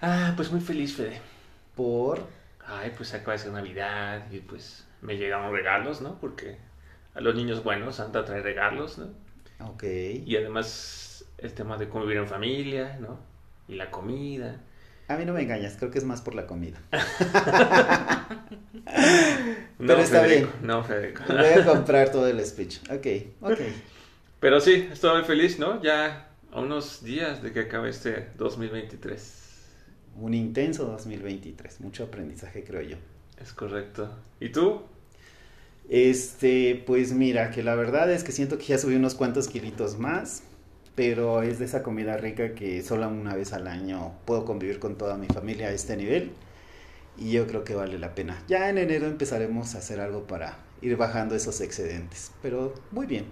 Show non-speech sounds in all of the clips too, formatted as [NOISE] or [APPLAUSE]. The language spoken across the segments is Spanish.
Ah, pues muy feliz, Fede. Por... Ay, pues acaba de ser Navidad y pues me llegaron regalos, ¿no? Porque a los niños buenos Santa trae regalos, ¿no? Ok. Y además el tema de convivir en familia, ¿no? Y la comida. A mí no me engañas, creo que es más por la comida. [LAUGHS] [LAUGHS] No, Pero está Federico, bien. No, Federico. Voy a [LAUGHS] comprar todo el speech. Ok, ok. Pero sí, estoy muy feliz, ¿no? Ya a unos días de que acabe este 2023. Un intenso 2023, mucho aprendizaje creo yo. Es correcto. ¿Y tú? Este, pues mira, que la verdad es que siento que ya subí unos cuantos kilitos más, pero es de esa comida rica que solo una vez al año puedo convivir con toda mi familia a este nivel y yo creo que vale la pena. Ya en enero empezaremos a hacer algo para ir bajando esos excedentes, pero muy bien.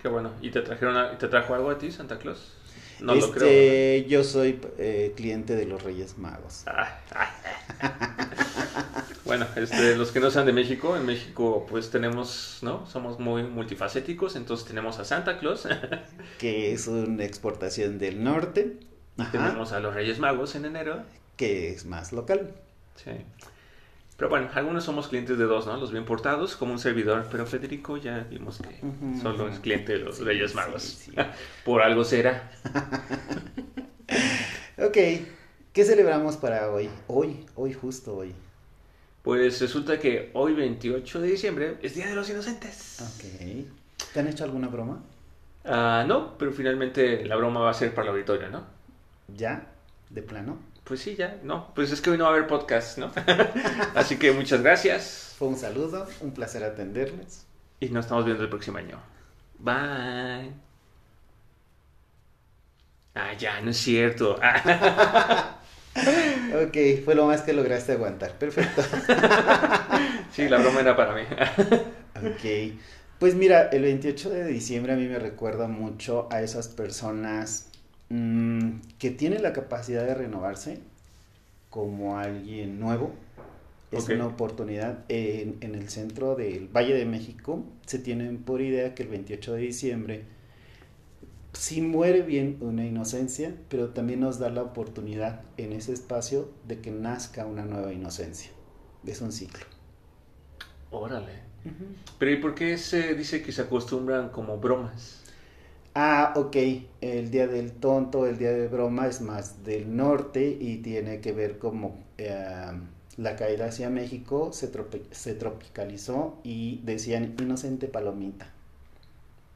Qué bueno. ¿Y te trajeron a- te trajo algo a ti, Santa Claus? No lo este, creo. yo soy eh, cliente de los Reyes Magos. ¿verdad? Ah, ah. Bueno, este, los que no sean de México, en México pues tenemos, ¿no? Somos muy multifacéticos, entonces tenemos a Santa Claus, [LAUGHS] que es una exportación del norte, ajá, tenemos a los Reyes Magos en enero, que es más local. sí. Pero bueno, algunos somos clientes de dos, ¿no? Los bien portados, como un servidor, pero Federico ya vimos que solo es cliente de los Sí, Reyes Magos. sí. [LAUGHS] Por algo será. [LAUGHS] Ok, ¿qué celebramos para hoy? Hoy, hoy, justo hoy. Pues resulta que hoy 28 de diciembre es Día de los Inocentes. Ok. ¿Te han hecho alguna broma? Ah, no, pero finalmente la broma va a ser para el auditorio, ¿no? ¿Ya? ¿De plano? Pues sí, ya, no. Pues es que hoy no va a haber podcast, ¿no? [LAUGHS] Así que muchas gracias Fue un saludo, un placer atenderles. y nos estamos viendo el próximo año. Bye. Ah, ya, no es cierto. Ah, [LAUGHS] Ok, fue lo más que lograste aguantar. Perfecto. [LAUGHS] sí, la broma era para mí. Ok. Pues mira, el 28 de diciembre a mí me recuerda mucho a esas personas mm, que tienen la capacidad de renovarse como alguien nuevo. Es una oportunidad. En, en el centro del Valle de México se tienen por idea que el 28 de diciembre sí muere bien una inocencia, pero también nos da la oportunidad en ese espacio de que nazca una nueva inocencia. Es un ciclo. Órale. Pero ¿y por qué se dice que se acostumbran como bromas? Ah, ok. El día del tonto, el día de broma es más del norte y tiene que ver como eh, la caída hacia México se, tropi- se tropicalizó y decían inocente palomita,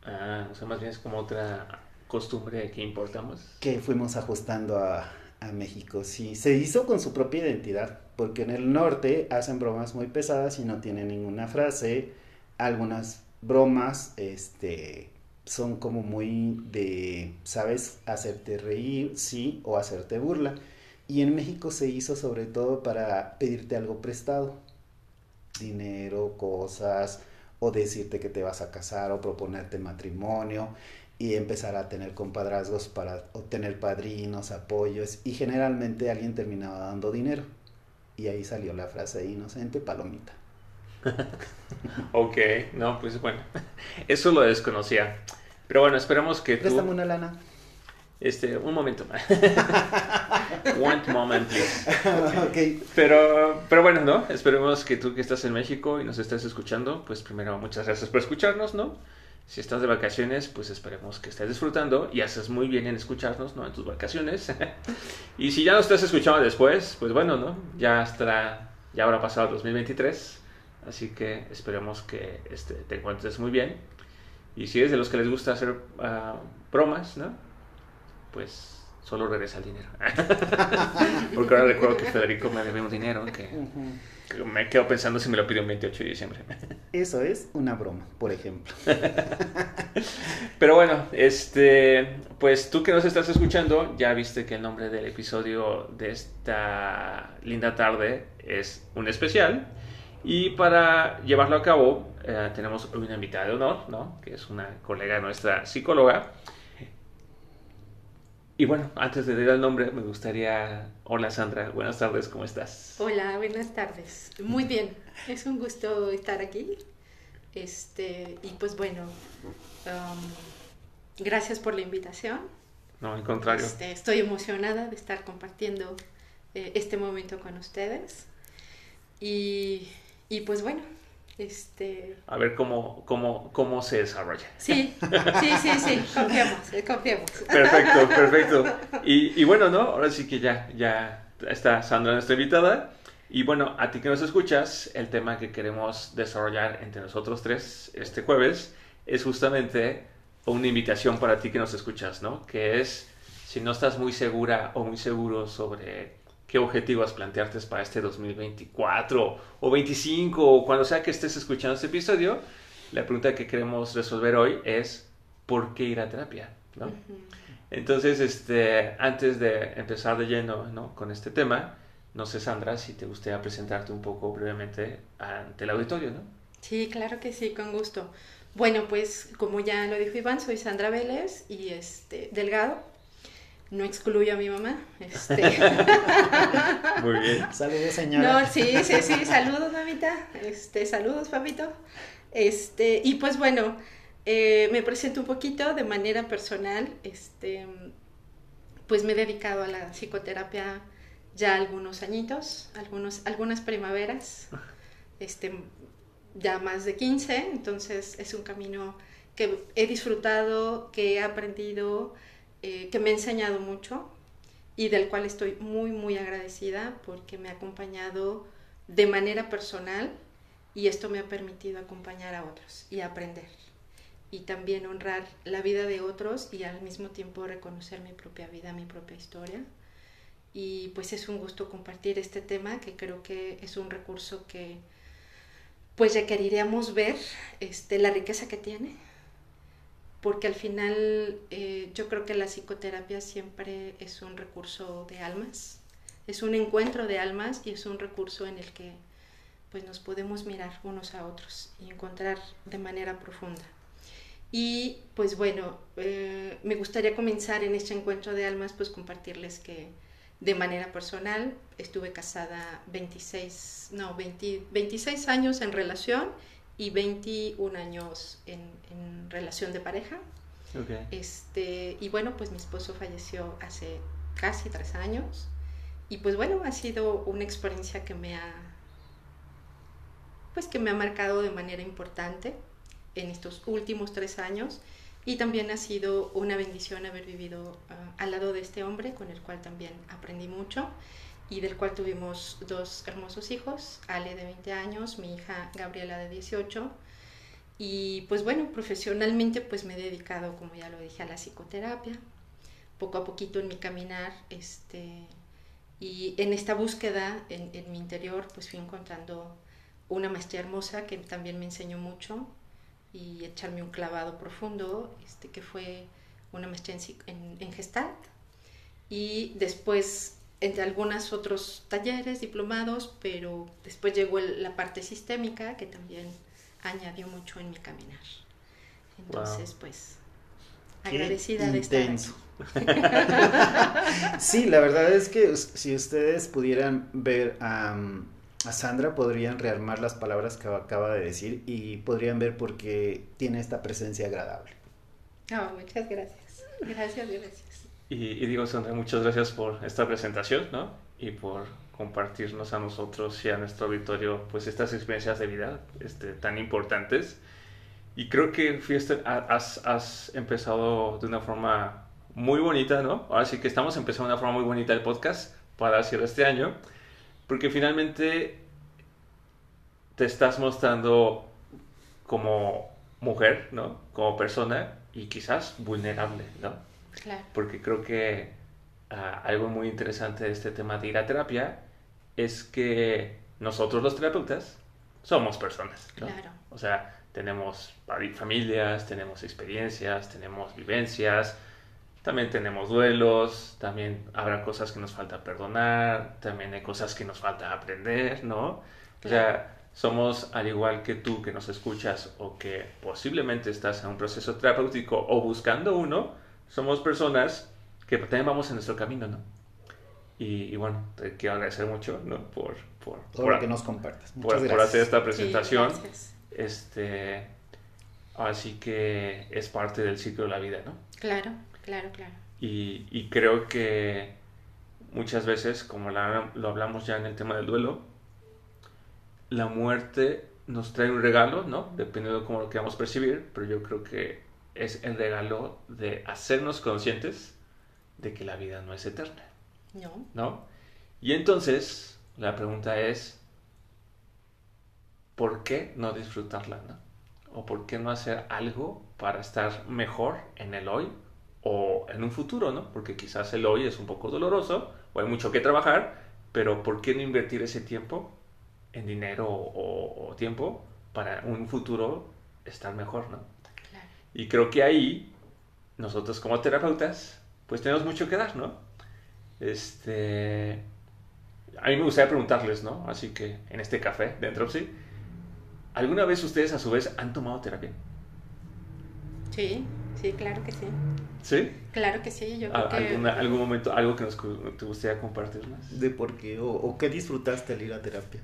Ah, o sea, más bien es como otra costumbre que importamos. que fuimos ajustando a, a México. Sí, se hizo con su propia identidad, porque en el norte hacen bromas muy pesadas y no tienen ninguna frase. Algunas bromas, este son como muy de, ¿sabes? Hacerte reír, sí, o hacerte burla. Y en México se hizo sobre todo para pedirte algo prestado. Dinero, cosas, o decirte que te vas a casar, o proponerte matrimonio, y empezar a tener compadrazgos para obtener padrinos, apoyos, y generalmente alguien terminaba dando dinero. Y ahí salió la frase inocente palomita. [LAUGHS] Ok, no, pues bueno, [LAUGHS] eso lo desconocía. Pero bueno, esperemos que tú... Préstame una lana. Este, un momento más. [LAUGHS] One moment, please. ok. Pero, pero bueno, ¿no? Esperemos que tú que estás en México y nos estás escuchando, pues primero muchas gracias por escucharnos, ¿no? Si estás de vacaciones, pues esperemos que estés disfrutando y haces muy bien en escucharnos, ¿no? En tus vacaciones. y si ya nos estás escuchando después, pues bueno, ¿no? Ya estará, ya habrá pasado el 2023. Así que esperemos que este, te encuentres muy bien. Y si eres de los que les gusta hacer ah, bromas, ¿no? Pues solo regresa el dinero. [LAUGHS] Porque ahora recuerdo que Federico me debe un dinero que, que me quedo pensando si me lo pidió el 28 de diciembre. [LAUGHS] Eso es una broma, por ejemplo. [LAUGHS] Pero bueno, este, pues tú que nos estás escuchando, ya viste que el nombre del episodio de esta linda tarde es un especial. Y para llevarlo a cabo, eh, tenemos una invitada de honor, ¿no? Que es una colega nuestra psicóloga. Y bueno, antes de dar el nombre, me gustaría... Hola Sandra, buenas tardes, ¿cómo estás? Hola, buenas tardes. Muy bien, es un gusto estar aquí. Este, y pues bueno, um, gracias por la invitación. No, al contrario. Este, estoy emocionada de estar compartiendo eh, este momento con ustedes. Y, y pues bueno, este... A ver cómo, cómo, cómo se desarrolla. Sí, sí, sí, sí, confiemos, eh, confiemos. Perfecto, perfecto. [LAUGHS] Y, y, bueno, ¿no? Ahora sí que ya, ya está Sandra, nuestra invitada. Y bueno, a ti que nos escuchas, el tema que queremos desarrollar entre nosotros tres este jueves es justamente una invitación para ti que nos escuchas, ¿no? Que es, si no estás muy segura o muy seguro sobre qué objetivos plantearte para este 2024 o 25 o cuando sea que estés escuchando este episodio, la pregunta que queremos resolver hoy es ¿por qué ir a terapia? ¿no? Entonces, este, antes de empezar de lleno ¿no? con este tema, no sé, Sandra, si te gustaría presentarte un poco brevemente ante el auditorio, ¿no? Sí, claro que sí, con gusto. Bueno, pues como ya lo dijo Iván, soy Sandra Vélez y este Delgado no excluyo a mi mamá. Este... [LAUGHS] Muy bien. Saludos, señora. No, sí, sí, sí, saludos, mamita. Este, saludos, papito. Este, y pues bueno, eh, me presento un poquito de manera personal. Este, pues me he dedicado a la psicoterapia ya algunos añitos, algunos, algunas primaveras, este, ya más de 15, entonces es un camino que he disfrutado, que he aprendido, eh, que me ha enseñado mucho y del cual estoy muy, muy agradecida porque me ha acompañado de manera personal y esto me ha permitido acompañar a otros y aprender y también honrar la vida de otros y al mismo tiempo reconocer mi propia vida, mi propia historia. Y pues es un gusto compartir este tema que creo que es un recurso que pues requeriríamos ver este, la riqueza que tiene, porque al final eh, yo creo que la psicoterapia siempre es un recurso de almas, es un encuentro de almas y es un recurso en el que pues nos podemos mirar unos a otros y encontrar de manera profunda. Y pues bueno, eh, me gustaría comenzar en este encuentro de almas pues compartirles que de manera personal estuve casada 26, no, 26 años en relación y 21 años en, relación de pareja. Este, y bueno, pues mi esposo falleció hace casi tres años. Y pues bueno, ha sido una experiencia que me ha, pues que me ha marcado de manera importante en estos últimos tres años. Y también ha sido una bendición haber vivido ah, al lado de este hombre con el cual también aprendí mucho y del cual tuvimos dos hermosos hijos, Ale de 20 años, mi hija Gabriela de 18. Y pues bueno, profesionalmente pues me he dedicado, como ya lo dije, a la psicoterapia, poco a poquito en mi caminar, este, y en esta búsqueda en, en mi interior pues fui encontrando una maestría hermosa que también me enseñó mucho y echarme un clavado profundo, este, que fue una maestría en, en, en Gestalt. Y después entre algunos otros talleres, diplomados, pero después llegó la parte sistémica que también añadió mucho en mi caminar. Entonces, pues, agradecida de estar sí, la verdad es que si ustedes pudieran ver a Sandra, podrían rearmar las palabras que acaba de decir y podrían ver por qué tiene esta presencia agradable. Oh, muchas gracias. Gracias, gracias. Y, digo, Sandra, muchas gracias por esta presentación, ¿no? Y por compartirnos a nosotros y a nuestro auditorio, pues, estas experiencias de vida este, tan importantes. Y creo que Fiesta, has, has empezado de una forma muy bonita, ¿no? Ahora sí que estamos empezando de una forma muy bonita el podcast para cierre este año, porque finalmente te estás mostrando como mujer, ¿no? Como persona y quizás vulnerable, ¿no? Claro. Porque creo que ah, algo muy interesante de este tema de ir a terapia es que nosotros los terapeutas somos personas. Claro. O sea, tenemos familias, tenemos experiencias, tenemos vivencias, también tenemos duelos, también habrá cosas que nos falta perdonar, también hay cosas que nos falta aprender, ¿no? O sea, somos al igual que tú que nos escuchas o que posiblemente estás en un proceso terapéutico o buscando uno, somos personas que también vamos en nuestro camino, ¿no? Y, bueno, te quiero agradecer mucho, ¿no? Por, por, Todo lo que nos compartes. Por, por, hacer esta presentación. Sí, este, así que es parte del ciclo de la vida, ¿no? Claro, claro, claro. Y, y creo que muchas veces, como lo hablamos ya en el tema del duelo, la muerte nos trae un regalo, ¿no? Dependiendo de cómo lo queramos percibir, pero yo creo que es el regalo de hacernos conscientes de que la vida no es eterna. No. ¿No? Y entonces, la pregunta es, ¿por qué no disfrutarla, no? ¿O por qué no hacer algo para estar mejor en el hoy o en un futuro, ¿no? Porque quizás el hoy es un poco doloroso o hay mucho que trabajar, pero ¿por qué no invertir ese tiempo en dinero o, tiempo para un futuro estar mejor, ¿no? Y creo que ahí nosotros como terapeutas pues tenemos mucho que dar, ¿no? Este, a mí me gustaría preguntarles, ¿no? Así que en este café de Entropy, ¿alguna vez ustedes a su vez han tomado terapia? Sí, sí, claro que sí. ¿Sí? Claro que sí, yo creo que... ¿Algún momento, algo que nos te gustaría compartirnos? ¿De por qué? ¿O, qué disfrutaste al ir a terapia?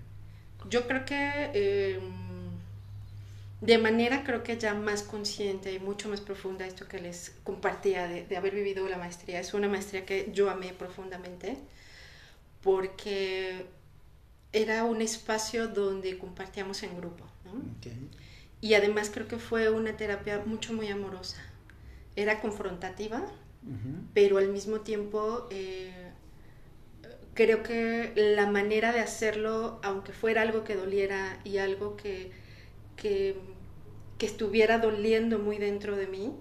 Yo creo que em, de manera creo que ya más consciente y mucho más profunda esto que les compartía de, haber vivido la maestría. Es una maestría que yo amé profundamente porque era un espacio donde compartíamos en grupo. Y además creo que fue una terapia mucho, muy amorosa. Era confrontativa, pero al mismo tiempo... Eh, creo que la manera de hacerlo, aunque fuera algo que doliera y algo que, que, estuviera doliendo muy dentro de mí,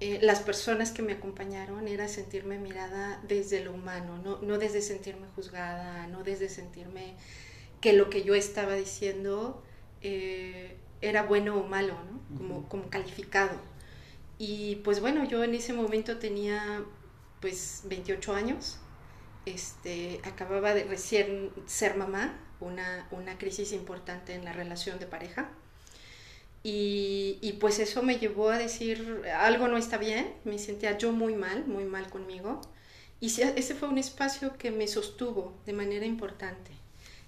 eh, las personas que me acompañaron era sentirme mirada desde lo humano, no, desde sentirme juzgada, no desde sentirme que lo que yo estaba diciendo eh, era bueno o malo, ¿no? como, como calificado. Y pues bueno, yo en ese momento tenía pues 28 años este, acababa de recién ser mamá, una, una crisis importante en la relación de pareja. Y, pues eso me llevó a decir, algo no está bien, me sentía yo muy mal, muy mal conmigo. Y ese fue un espacio que me sostuvo de manera importante.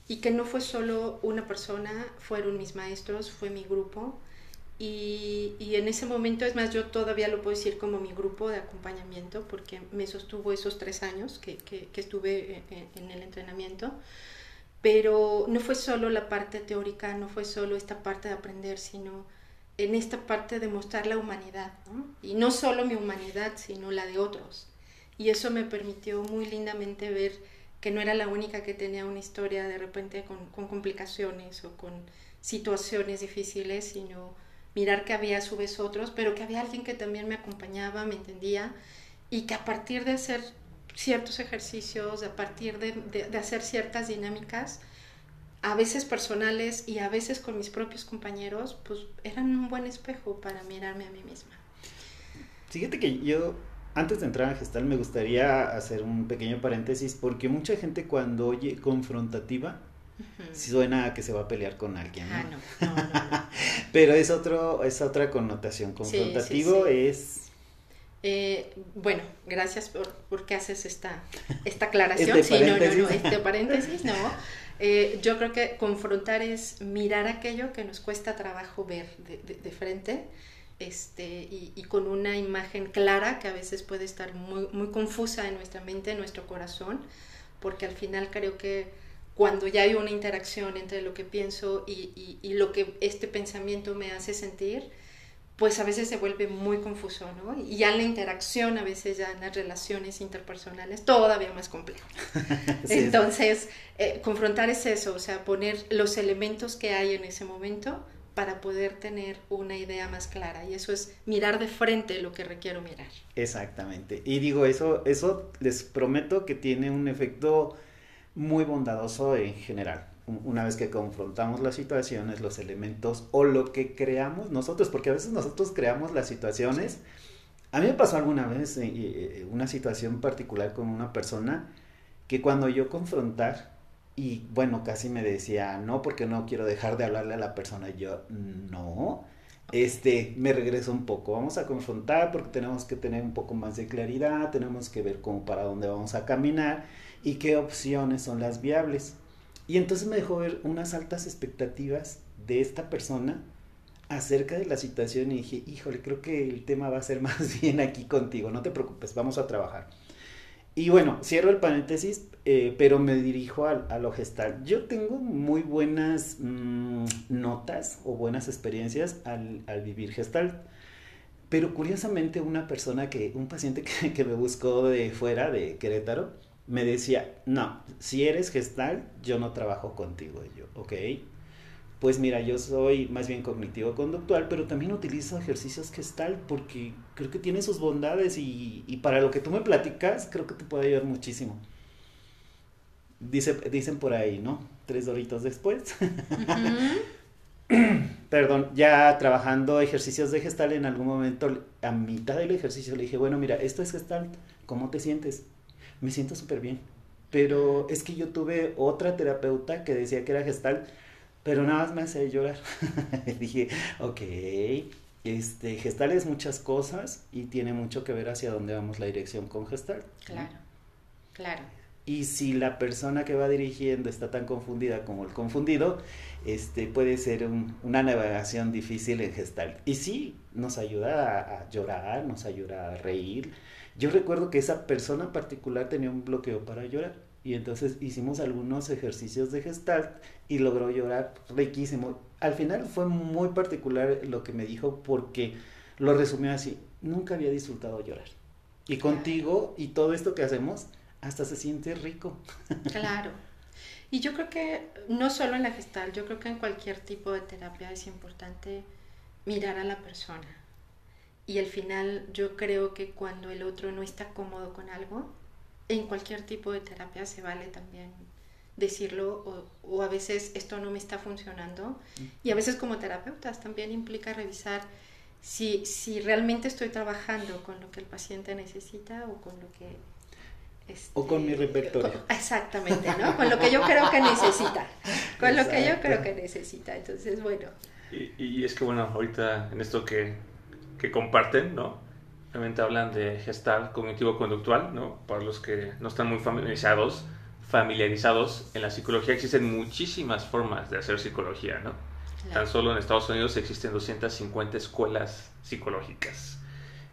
Y que no fue solo una persona, fueron mis maestros, fue mi grupo, y, en ese momento, es más, yo todavía lo puedo decir como mi grupo de acompañamiento, porque me sostuvo esos tres años que, estuve en, el entrenamiento. Pero no fue solo la parte teórica, no fue solo esta parte de aprender, sino en esta parte de mostrar la humanidad. Y no solo mi humanidad, sino la de otros. Y eso me permitió muy lindamente ver que no era la única que tenía una historia de repente con, con complicaciones o con situaciones difíciles, sino mirar que había a su vez otros, pero que había alguien que también me acompañaba, me entendía, y que a partir de hacer ciertos ejercicios, a partir de, de, hacer ciertas dinámicas, a veces personales y a veces con mis propios compañeros, pues eran un buen espejo para mirarme a mí misma. Fíjate que yo, antes de entrar a Gestal, me gustaría hacer un pequeño paréntesis, porque mucha gente cuando oye confrontativa, suena a que se va a pelear con alguien. Ah, no. [LAUGHS] Pero es, otro, es otra connotación. Confrontativo es... Eh, bueno, gracias por, por que haces esta, esta aclaración. Este sí, no, no, no, este paréntesis, no. [LAUGHS] Eh, yo creo que confrontar es mirar aquello que nos cuesta trabajo ver de, de, frente este, y, y, con una imagen clara que a veces puede estar muy, muy confusa en nuestra mente, en nuestro corazón, porque al final creo que cuando ya hay una interacción entre lo que pienso y, y, lo que este pensamiento me hace sentir, pues a veces se vuelve muy confuso, ¿no? Y ya la interacción, a veces ya en las relaciones interpersonales, todavía más complejo. [LAUGHS] Entonces, eh, confrontar es eso, o sea, poner los elementos que hay en ese momento para poder tener una idea más clara. Y eso es mirar de frente lo que requiero mirar. Exactamente. Y digo, eso, eso les prometo que tiene un efecto muy bondadoso en general. Una vez que confrontamos las situaciones, los elementos o lo que creamos nosotros, porque a veces nosotros creamos las situaciones. A mí me pasó alguna vez eh, eh, una situación particular con una persona que cuando yo confrontar, y bueno, casi me decía, no, porque no quiero dejar de hablarle a la persona. Yo, no, este, me regreso un poco. Vamos a confrontar porque tenemos que tener un poco más de claridad, tenemos que ver cómo para dónde vamos a caminar y qué opciones son las viables. Y entonces me dejó ver unas altas expectativas de esta persona acerca de la situación y dije, híjole, creo que el tema va a ser [LAUGHS] más bien aquí contigo, no te preocupes, vamos a trabajar. Y bueno, cierro el paréntesis, eh, pero me dirijo a, lo gestal. Yo tengo muy buenas mm, notas o buenas experiencias al, vivir gestal. Pero curiosamente una persona que, un paciente [LAUGHS] que, que, me buscó de fuera, de Querétaro, me decía, no, si eres gestal, yo no trabajo contigo. Y yo, ok, pues mira, yo soy más bien cognitivo-conductual, pero también utilizo ejercicios gestal porque creo que tiene sus bondades y, para lo que tú me platicas, creo que te puede ayudar muchísimo. Dice, dicen por ahí, ¿no? Tres doritos después. [LAUGHS] Perdón, ya trabajando ejercicios de gestal, en algún momento, a mitad del ejercicio, le dije, bueno, mira, esto es gestal, ¿cómo te sientes? Me siento súper bien. Pero es que yo tuve otra terapeuta que decía que era gestal pero nada más me hace llorar. [LAUGHS] Dije, ok, este, gestal es muchas cosas y tiene mucho que ver hacia dónde vamos la dirección con gestal. Claro, claro. Y si la persona que va dirigiendo está tan confundida como el confundido, este, puede ser una navegación difícil en gestal. Y sí, nos ayuda a, a, llorar, nos ayuda a reír. Yo recuerdo que esa persona particular tenía un bloqueo para llorar y entonces hicimos algunos ejercicios de gestalt y logró llorar riquísimo. Al final fue muy particular lo que me dijo porque lo resumió así, nunca había disfrutado llorar. Y contigo y todo esto que hacemos, hasta se siente rico. Claro. Y yo creo que no solo en la gestal, yo creo que en cualquier tipo de terapia es importante mirar a la persona. Y al final yo creo que cuando el otro no está cómodo con algo, en cualquier tipo de terapia se vale también decirlo o, a veces esto no me está funcionando y a veces como terapeutas también implica revisar si, si realmente estoy trabajando con lo que el paciente necesita o con lo que... o con mi este, repertorio. exactamente, ¿no? Con lo que yo creo que necesita. Con lo que yo creo que necesita. Entonces, bueno. Y, y es que, bueno, ahorita en esto que, que comparten, ¿no? Realmente hablan de gestal cognitivo-conductual, ¿no? Para los que no están muy familiarizados, familiarizados, en la psicología existen muchísimas formas de hacer psicología, ¿no? Tan solo en Estados Unidos existen 250 escuelas psicológicas.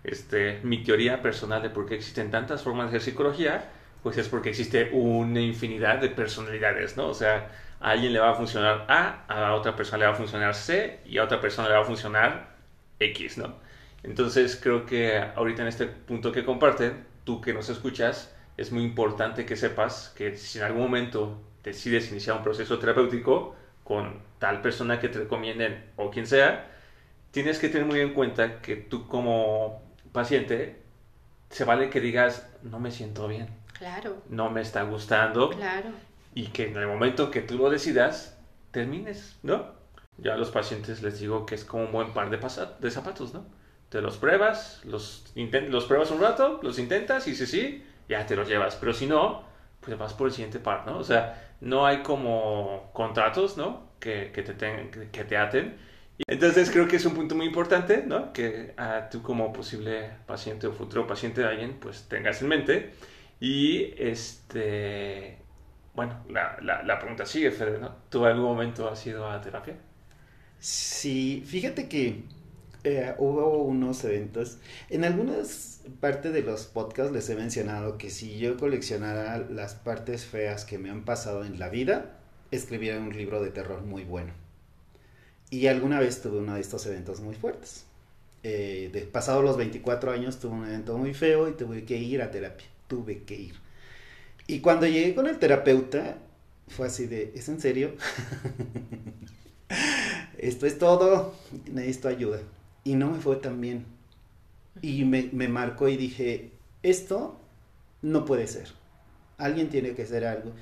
Este, mi teoría personal de por qué existen tantas formas de hacer psicología, pues es porque existe una infinidad de personalidades, ¿no? O sea, a alguien le va a funcionar A, a otra persona le va a funcionar C y a otra persona le va a funcionar X, ¿no? Entonces creo que ahorita en este punto que comparten, tú que nos escuchas, es muy importante que sepas que si en algún momento decides iniciar un proceso terapéutico con tal persona que te recomienden o quien sea, tienes que tener muy en cuenta que tú como paciente se vale que digas no me siento bien. Claro. No me está gustando. Claro. Y que en el momento que tú lo decidas, termines, ¿no? Ya a los pacientes les digo que es como un buen par de, de zapatos, ¿no? Te los pruebas, los, los pruebas un rato, los intentas y si sí, ya te los llevas. Pero si no, pues vas por el siguiente par, ¿no? O sea, no hay como contratos, ¿no? Que, que te, que te aten. Entonces creo que es un punto muy importante, ¿no? Que a tú como posible paciente o futuro paciente de alguien, pues tengas en mente. Y este, bueno, la, la, la pregunta sigue, Fede, ¿no? ¿Tú en algún momento has ido a terapia? Sí, fíjate que eh, hubo unos eventos. En algunas partes de los podcasts les he mencionado que si yo coleccionara las partes feas que me han pasado en la vida, escribiera un libro de terror muy bueno. Y alguna vez tuve uno de estos eventos muy fuertes. Eh, de, pasado los 24 años tuve un evento muy feo y tuve que ir a terapia. Tuve que ir. Y cuando llegué con el terapeuta, fue así de, ¿es en serio? [LAUGHS] esto es todo, necesito ayuda. Y no me fue tan bien. Y me, me marcó y dije, esto no puede ser. Alguien tiene que hacer algo.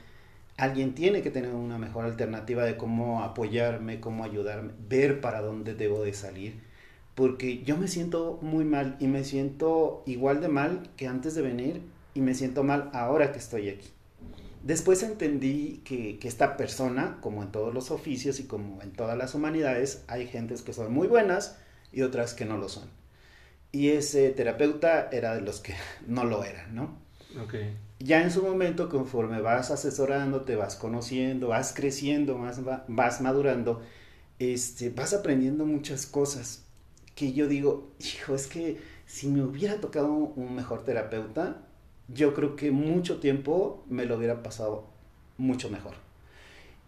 Alguien tiene que tener una mejor alternativa de cómo apoyarme, cómo ayudarme, ver para dónde debo de salir. Porque yo me siento muy mal y me siento igual de mal que antes de venir y me siento mal ahora que estoy aquí. Después entendí que, que, esta persona, como en todos los oficios y como en todas las humanidades, hay gentes que son muy buenas y otras que no lo son. Y ese terapeuta era de los que [LAUGHS] no lo era, ¿no? Okay. Ya en su momento, conforme vas asesorando, te vas conociendo, vas creciendo, más vas madurando, este, vas aprendiendo muchas cosas que yo digo, hijo, es que si me hubiera tocado un mejor terapeuta, yo creo que mucho tiempo me lo hubiera pasado mucho mejor.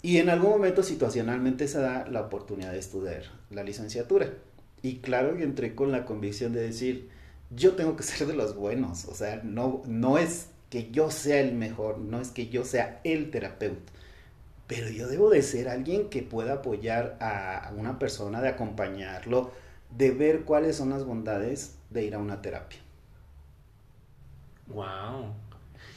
Y en algún momento situacionalmente se da la oportunidad de estudiar la licenciatura. Y claro que entré con la convicción de decir, yo tengo que ser de los buenos, o sea, no, no es que yo sea el mejor, no es que yo sea el terapeuta, pero yo debo de ser alguien que pueda apoyar a una persona, de acompañarlo, de ver cuáles son las bondades de ir a una terapia. Wow.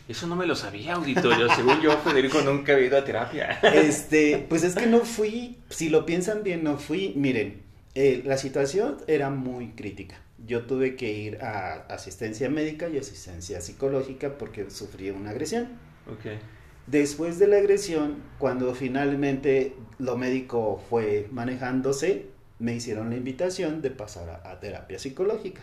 Eso no me lo sabía, auditorio. Según yo, Federico nunca había ido a terapia. Este, pues es que no fui, si lo piensan bien, no fui. Miren, eh, la situación era muy crítica. Yo tuve que ir a asistencia médica y asistencia psicológica porque sufrí una agresión. Okay. Después de la agresión, cuando finalmente lo médico fue manejándose, me hicieron la invitación de pasar a, a terapia psicológica.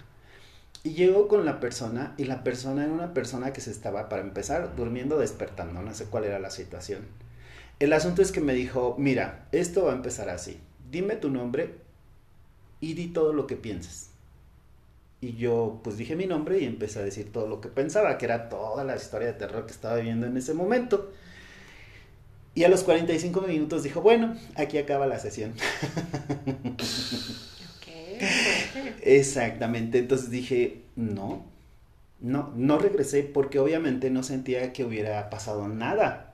Y llego con la persona y la persona era una persona que se estaba, para empezar, durmiendo, despertando. No sé cuál era la situación. El asunto es que me dijo, mira, esto va a empezar así. Dime tu nombre y di todo lo que piensas. Y yo pues dije mi nombre y empecé a decir todo lo que pensaba, que era toda la historia de terror que estaba viviendo en ese momento. Y a los 45 minutos dijo, bueno, aquí acaba la sesión. [LAUGHS] Exactamente, entonces dije, no, no, no regresé porque obviamente no sentía que hubiera pasado nada.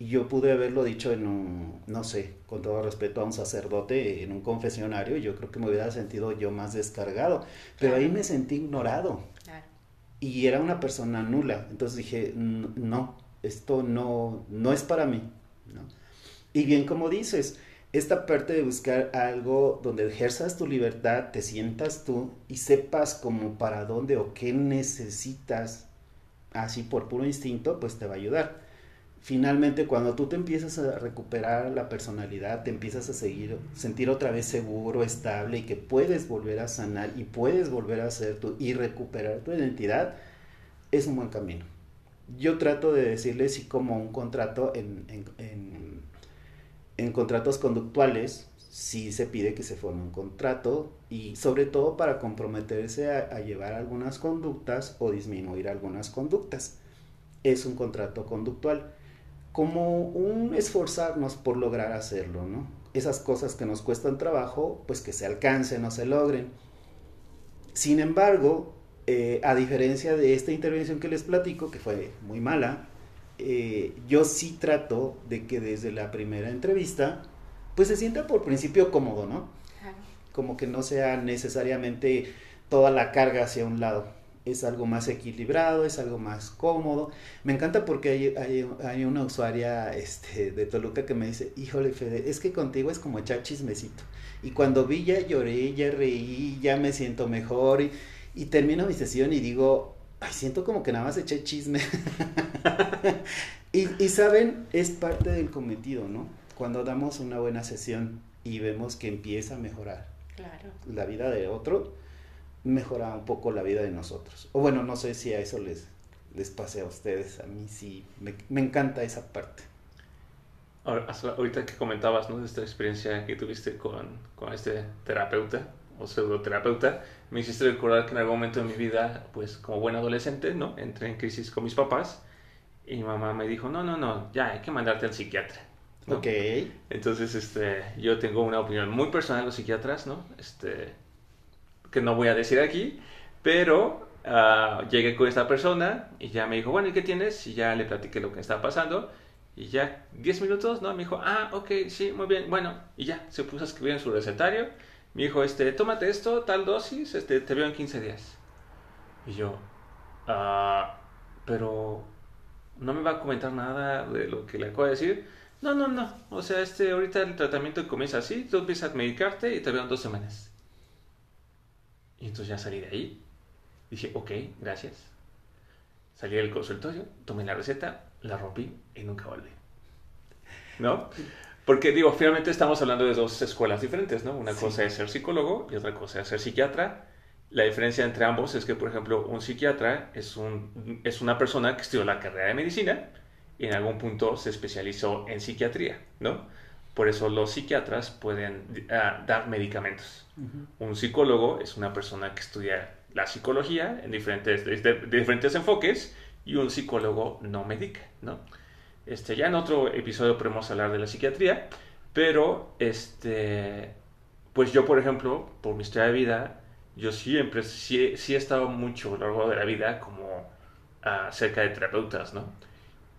Y yo pude haberlo dicho en un, no sé, con todo respeto a un sacerdote en un confesionario, yo creo que me hubiera sentido yo más descargado, pero ahí me sentí ignorado. Claro. Y era una persona nula, entonces dije, no, esto no, no es para mí. ¿no? Y bien como dices, esta parte de buscar algo donde ejerzas tu libertad, te sientas tú y sepas como para dónde o qué necesitas, así por puro instinto, pues te va a ayudar. Finalmente, cuando tú te empiezas a recuperar la personalidad, te empiezas a seguir, sentir otra vez seguro, estable y que puedes volver a sanar y puedes volver a ser tú y recuperar tu identidad, es un buen camino. Yo trato de decirles, sí, como un contrato en, en, en contratos conductuales sí se pide que se forme un contrato y sobre todo para comprometerse a, llevar algunas conductas o disminuir algunas conductas. Es un contrato conductual. Como un esforzarnos por lograr hacerlo, ¿no? Esas cosas que nos cuestan trabajo, pues que se alcancen o se logren. Sin embargo, eh, a diferencia de esta intervención que les platico, que fue muy mala, eh, yo sí trato de que desde la primera entrevista, pues se sienta por principio cómodo, ¿no? Como que no sea necesariamente toda la carga hacia un lado. Es algo más equilibrado, es algo más cómodo. Me encanta porque hay, hay, hay una usuaria este, de Toluca que me dice, híjole Fede, es que contigo es como echar chismecito. Y cuando vi ya lloré, ya reí, ya me siento mejor y, y termino mi sesión y digo, ay, siento como que nada más eché chisme. [LAUGHS] y, y, saben, es parte del cometido, ¿no? Cuando damos una buena sesión y vemos que empieza a mejorar claro. la vida de otro, mejora un poco la vida de nosotros. O bueno, no sé si a eso les, les pase a ustedes, a mí sí, me, me encanta esa parte. Ahorita que comentabas, ¿no? De esta experiencia que tuviste con, con este terapeuta, o pseudoterapeuta, me hiciste recordar que en algún momento de mi vida, pues como buen adolescente, ¿no? Entré en crisis con mis papás y mi mamá me dijo, no, no, no, ya hay que mandarte al psiquiatra. ¿no? Ok. Entonces, este, yo tengo una opinión muy personal de los psiquiatras, ¿no? Este, que no voy a decir aquí, pero uh, llegué con esta persona y ya me dijo, bueno, ¿y qué tienes? Y ya le platiqué lo que estaba pasando Y ya 10 minutos, ¿no? Me dijo, ah, ok, sí, muy bien, bueno, y ya, se puso a escribir en su recetario. Me dijo, este, tómate esto, tal dosis, este, te veo en 15 días. Y yo, ah, pero no me va a comentar nada de lo que le acabo de decir. No, no, no. O sea, este, ahorita el tratamiento comienza así, tú empiezas a medicarte y te veo en dos semanas. Y entonces ya salí de ahí. Dije, ok, gracias. Salí del consultorio, tomé la receta, la rompí y nunca volví. ¿No? Porque digo, finalmente estamos hablando de dos escuelas diferentes, ¿no? Una cosa es ser psicólogo y otra cosa es ser psiquiatra. La diferencia entre ambos es que, por ejemplo, un psiquiatra es, un, es una persona que estudió la carrera de medicina y en algún punto se especializó en psiquiatría, ¿no? Por eso los psiquiatras pueden ah, dar medicamentos. Un psicólogo es una persona que estudia la psicología en diferentes, de, diferentes enfoques y un psicólogo no medica, ¿no? Este, ya en otro episodio podemos hablar de la psiquiatría, pero este, pues yo, por ejemplo, por mi historia de vida, yo siempre, sí, sí he estado mucho a lo largo de la vida como uh, cerca de terapeutas, ¿no?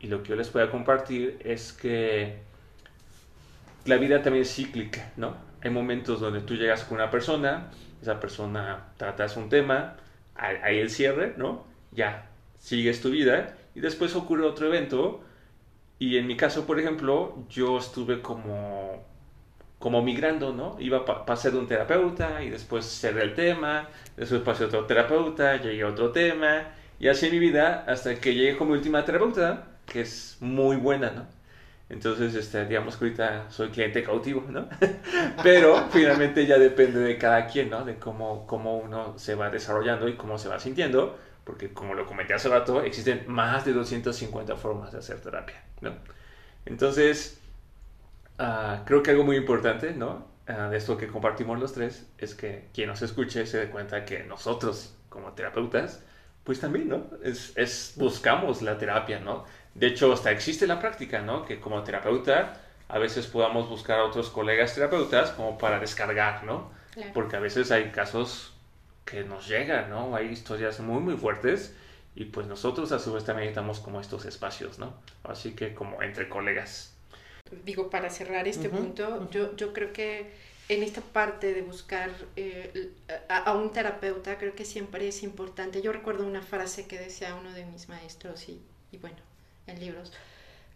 Y lo que yo les puedo compartir es que la vida también es cíclica, ¿no? Hay momentos donde tú llegas con una persona, esa persona tratas un tema, hay el cierre, ¿no? Ya, sigues tu vida y después ocurre otro evento y en mi caso, por ejemplo, yo estuve como como migrando, ¿no? Iba pa pasé de un terapeuta y después cerré el tema, después pasé a otro terapeuta, llegué a otro tema y así mi vida hasta que llegué con mi última terapeuta, que es muy buena, ¿no? Entonces, este, digamos que ahorita soy cliente cautivo, ¿no? [LAUGHS] Pero finalmente ya depende de cada quien, ¿no? De cómo, cómo uno se va desarrollando y cómo se va sintiendo, porque como lo comenté hace rato, existen más de 250 formas de hacer terapia, ¿no? Entonces, uh, creo que algo muy importante, ¿no? Uh, de esto que compartimos los tres, es que quien nos escuche se dé cuenta que nosotros, como terapeutas, pues también, ¿no? Es, es buscamos la terapia, ¿no? De hecho, hasta existe la práctica, ¿no? Que como terapeuta a veces podamos buscar a otros colegas terapeutas como para descargar, ¿no? Porque a veces hay casos que nos llegan, ¿no? Hay historias muy, muy fuertes y pues nosotros a su vez también necesitamos como estos espacios, ¿no? Así que como entre colegas. Digo, para cerrar este punto, yo, yo creo que en esta parte de buscar eh, a, a, un terapeuta, creo que siempre es importante. Yo recuerdo una frase que decía uno de mis maestros y, y bueno, en libros,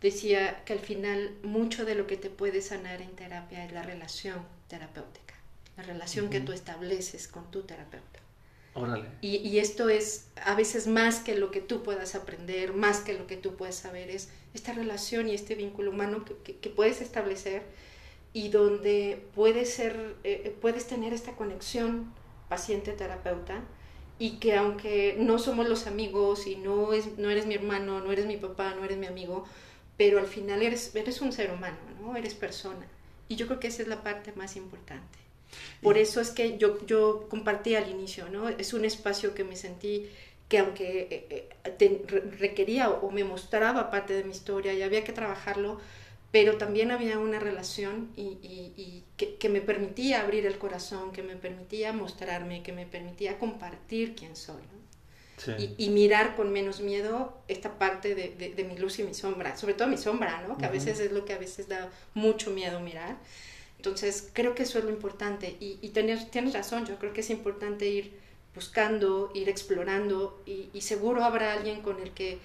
decía que al final mucho de lo que te puede sanar en terapia es la relación terapéutica, la relación uh -huh. que tú estableces con tu terapeuta. Órale. Y, y, esto es a veces más que lo que tú puedas aprender, más que lo que tú puedes saber, es esta relación y este vínculo humano que, que, que puedes establecer y donde puedes, ser, eh, puedes tener esta conexión paciente-terapeuta y que aunque no somos los amigos y no, es, no eres mi hermano, no eres mi papá, no eres mi amigo, pero al final eres, eres un ser humano, ¿no? Eres persona. Y yo creo que esa es la parte más importante. Por eso es que yo, yo compartí al inicio, ¿no? Es un espacio que me sentí que aunque eh, eh, requería o me mostraba parte de mi historia y había que trabajarlo, pero también había una relación y, y, y que, que, me permitía abrir el corazón, que me permitía mostrarme, que me permitía compartir quién soy. ¿no? Sí. Y, y, mirar con menos miedo esta parte de, de, de, mi luz y mi sombra, sobre todo mi sombra, ¿no? que uh -huh. a veces es lo que a veces da mucho miedo mirar. Entonces, creo que eso es lo importante. Y, y tener, tienes razón, yo creo que es importante ir buscando, ir explorando y, y seguro habrá alguien con el que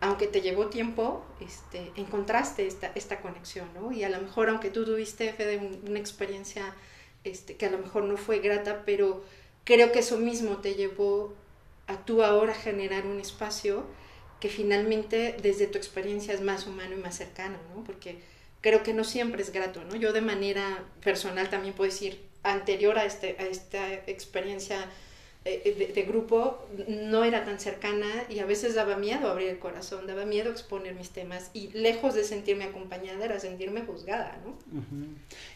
aunque te llevó tiempo, este, encontraste esta, esta conexión, ¿no? Y a lo mejor, aunque tú tuviste, Fede, una experiencia este, que a lo mejor no fue grata, pero creo que eso mismo te llevó a tú ahora generar un espacio que finalmente desde tu experiencia es más humano y más cercano, ¿no? Porque creo que no siempre es grato, ¿no? Yo de manera personal también puedo decir, anterior a, este, a esta experiencia de, de, grupo no era tan cercana y a veces daba miedo abrir el corazón, daba miedo exponer mis temas y lejos de sentirme acompañada era sentirme juzgada, ¿no? Uh -huh.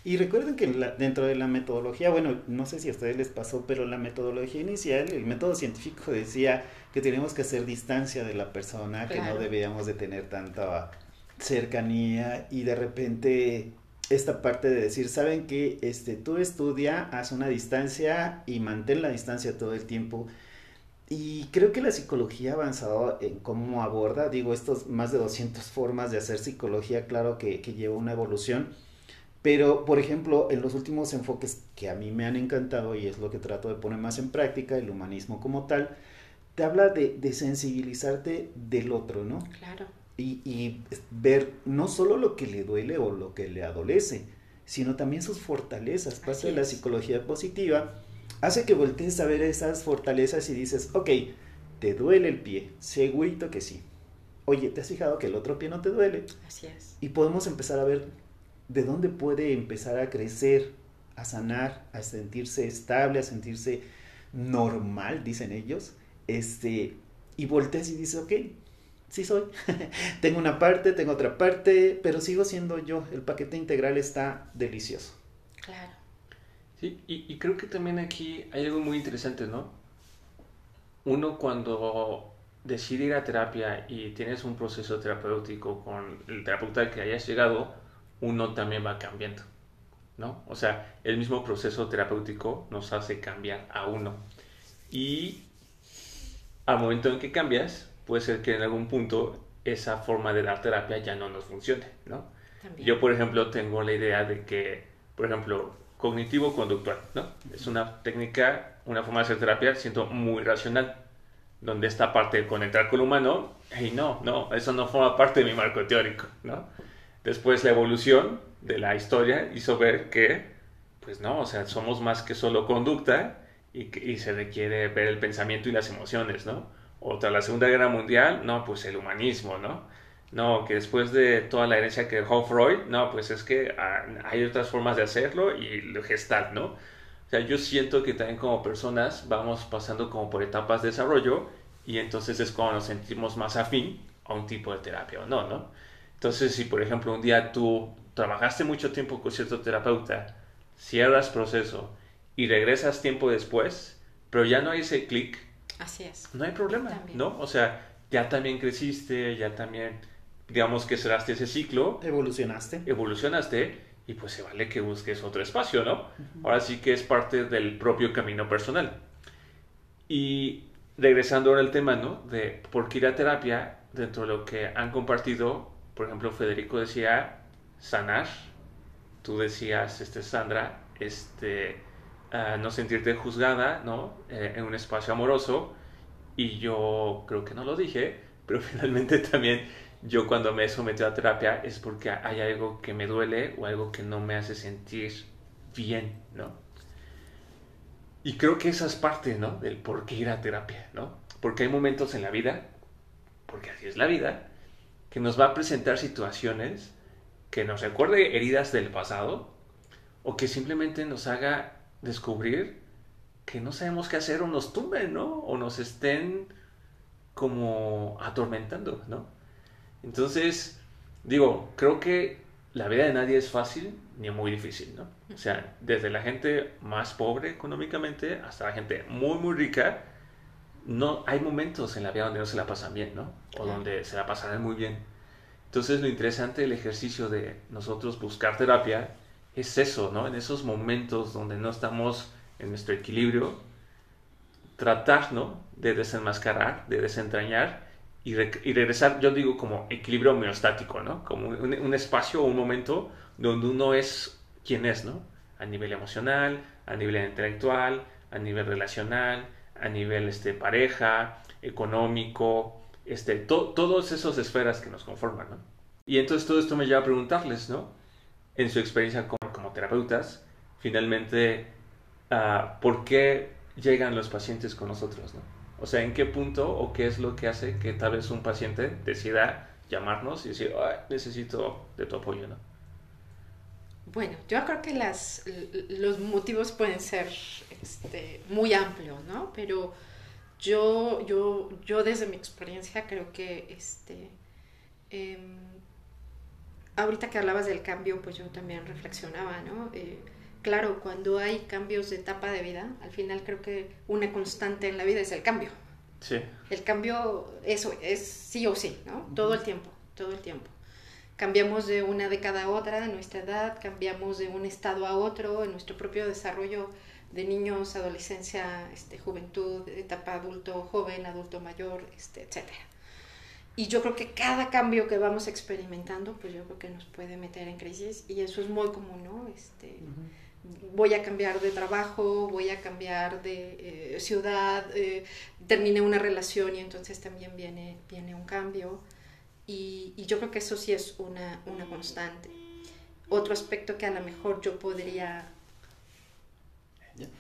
Y recuerden que la, dentro de la metodología, bueno, no sé si a ustedes les pasó, pero la metodología inicial, el método científico decía que teníamos que hacer distancia de la persona, claro. que no debíamos de tener tanta cercanía y de repente esta parte de decir, saben que este, tú estudia, haz una distancia y mantén la distancia todo el tiempo. Y creo que la psicología ha avanzado en cómo aborda, digo, estos más de 200 formas de hacer psicología, claro que, que lleva una evolución, pero por ejemplo, en los últimos enfoques que a mí me han encantado y es lo que trato de poner más en práctica, el humanismo como tal, te habla de, de sensibilizarte del otro, ¿no? Claro. Y, y ver no solo lo que le duele o lo que le adolece, sino también sus fortalezas. Parte de la psicología positiva hace que voltees a ver esas fortalezas y dices, ok, te duele el pie, segurito que sí. Oye, ¿te has fijado que el otro pie no te duele? Así es. Y podemos empezar a ver de dónde puede empezar a crecer, a sanar, a sentirse estable, a sentirse normal, dicen ellos. Este, y volteas y dices, ok, sí soy. [LAUGHS] tengo una parte, tengo otra parte, pero sigo siendo yo. El paquete integral está delicioso. Claro. Sí, y, y creo que también aquí hay algo muy interesante, ¿no? Uno cuando decide ir a terapia y tienes un proceso terapéutico con el terapeuta al que hayas llegado, uno también va cambiando, ¿no? O sea, el mismo proceso terapéutico nos hace cambiar a uno. Y al momento en que cambias, puede ser que en algún punto esa forma de dar terapia ya no nos funcione, ¿no? También. Yo, por ejemplo, tengo la idea de que, por ejemplo, cognitivo-conductual, ¿no? Es una técnica, una forma de hacer terapia, siento muy racional, donde esta parte de conectar con el humano, hey, no, no, eso no forma parte de mi marco teórico, ¿no? Después la evolución de la historia hizo ver que, pues no, o sea, somos más que solo conducta y, que- y se requiere ver el pensamiento y las emociones, ¿no? O tras la Segunda Guerra Mundial, no, pues el humanismo, ¿no? No, que después de toda la herencia que dejó Freud, no, pues es que ah, hay otras formas de hacerlo y lo gestal, ¿no? O sea, yo siento que también como personas vamos pasando como por etapas de desarrollo y entonces es cuando nos sentimos más afín a un tipo de terapia o no, ¿no? Entonces, si por ejemplo un día tú trabajaste mucho tiempo con cierto terapeuta, cierras proceso y regresas tiempo después, pero ya no hay ese clic, Así es. no hay problema, También. ¿no? O sea, ya también creciste, ya también, digamos que cerraste ese ciclo, Evolucionaste. evolucionaste y pues se vale que busques otro espacio, ¿no? Ahora sí que es parte del propio camino personal. Y regresando ahora al tema, ¿no? De por qué ir a terapia, dentro de lo que han compartido, por ejemplo, Federico decía sanar, tú decías, este, Sandra, este, no sentirte juzgada, ¿no? Eh, en un espacio amoroso, y yo creo que no lo dije, [LAUGHS] pero finalmente también yo cuando me he sometido a terapia es porque hay algo que me duele o algo que no me hace sentir bien, ¿no? Y creo que esa es parte, ¿no? Del por qué ir a terapia, ¿no? Porque hay momentos en la vida, porque así es la vida, que nos va a presentar situaciones que nos recuerde heridas del pasado o que simplemente nos haga descubrir que no sabemos qué hacer o nos tumben, ¿no? O nos estén como atormentando, ¿no? Entonces, digo, creo que la vida de nadie es fácil ni muy difícil, ¿no? O sea, desde la gente más pobre económicamente hasta la gente muy, muy rica, no hay momentos en la vida donde no se la pasan bien, ¿no? O donde se la pasarán muy bien. Entonces, lo interesante del ejercicio de nosotros buscar terapia es eso, ¿no? En esos momentos donde no estamos en nuestro equilibrio, tratar, ¿no? De desenmascarar, de desentrañar y, re- y regresar, yo digo como equilibrio homeostático, ¿no? Como un, un espacio o un momento donde uno es quien es, ¿no? A nivel emocional, a nivel intelectual, a nivel relacional, a nivel este, pareja, económico, este, to- todas esas esferas que nos conforman, ¿no? Y entonces todo esto me lleva a preguntarles, ¿no? En su experiencia como, como terapeutas, finalmente, ah, ¿por qué llegan los pacientes con nosotros, ¿no? O sea, ¿en qué punto o qué es lo que hace que tal vez un paciente decida llamarnos y decir, "Ay, necesito de tu apoyo, ¿no? Bueno, yo creo que las, los motivos pueden ser este, muy amplios, ¿no? Pero yo, yo, yo desde mi experiencia creo que este, em, ahorita que hablabas del cambio, pues yo también reflexionaba, ¿no? Eh, claro, cuando hay cambios de etapa de vida, al final creo que una constante en la vida es el cambio. Sí, El cambio, eso es sí o sí, ¿no? Todo el tiempo, todo el tiempo. Cambiamos de una década a otra, en nuestra edad, cambiamos de un estado a otro, en nuestro propio desarrollo de niños, adolescencia, este, juventud, etapa adulto joven, adulto mayor, este, etc. Y yo creo que cada cambio que vamos experimentando, pues yo creo que nos puede meter en crisis y eso es muy común, ¿no? Este, Voy a cambiar de trabajo, voy a cambiar de eh, ciudad, eh, terminé una relación y entonces también viene, viene un cambio. Y, y yo creo que eso sí es una, una constante. Otro aspecto que a lo mejor yo podría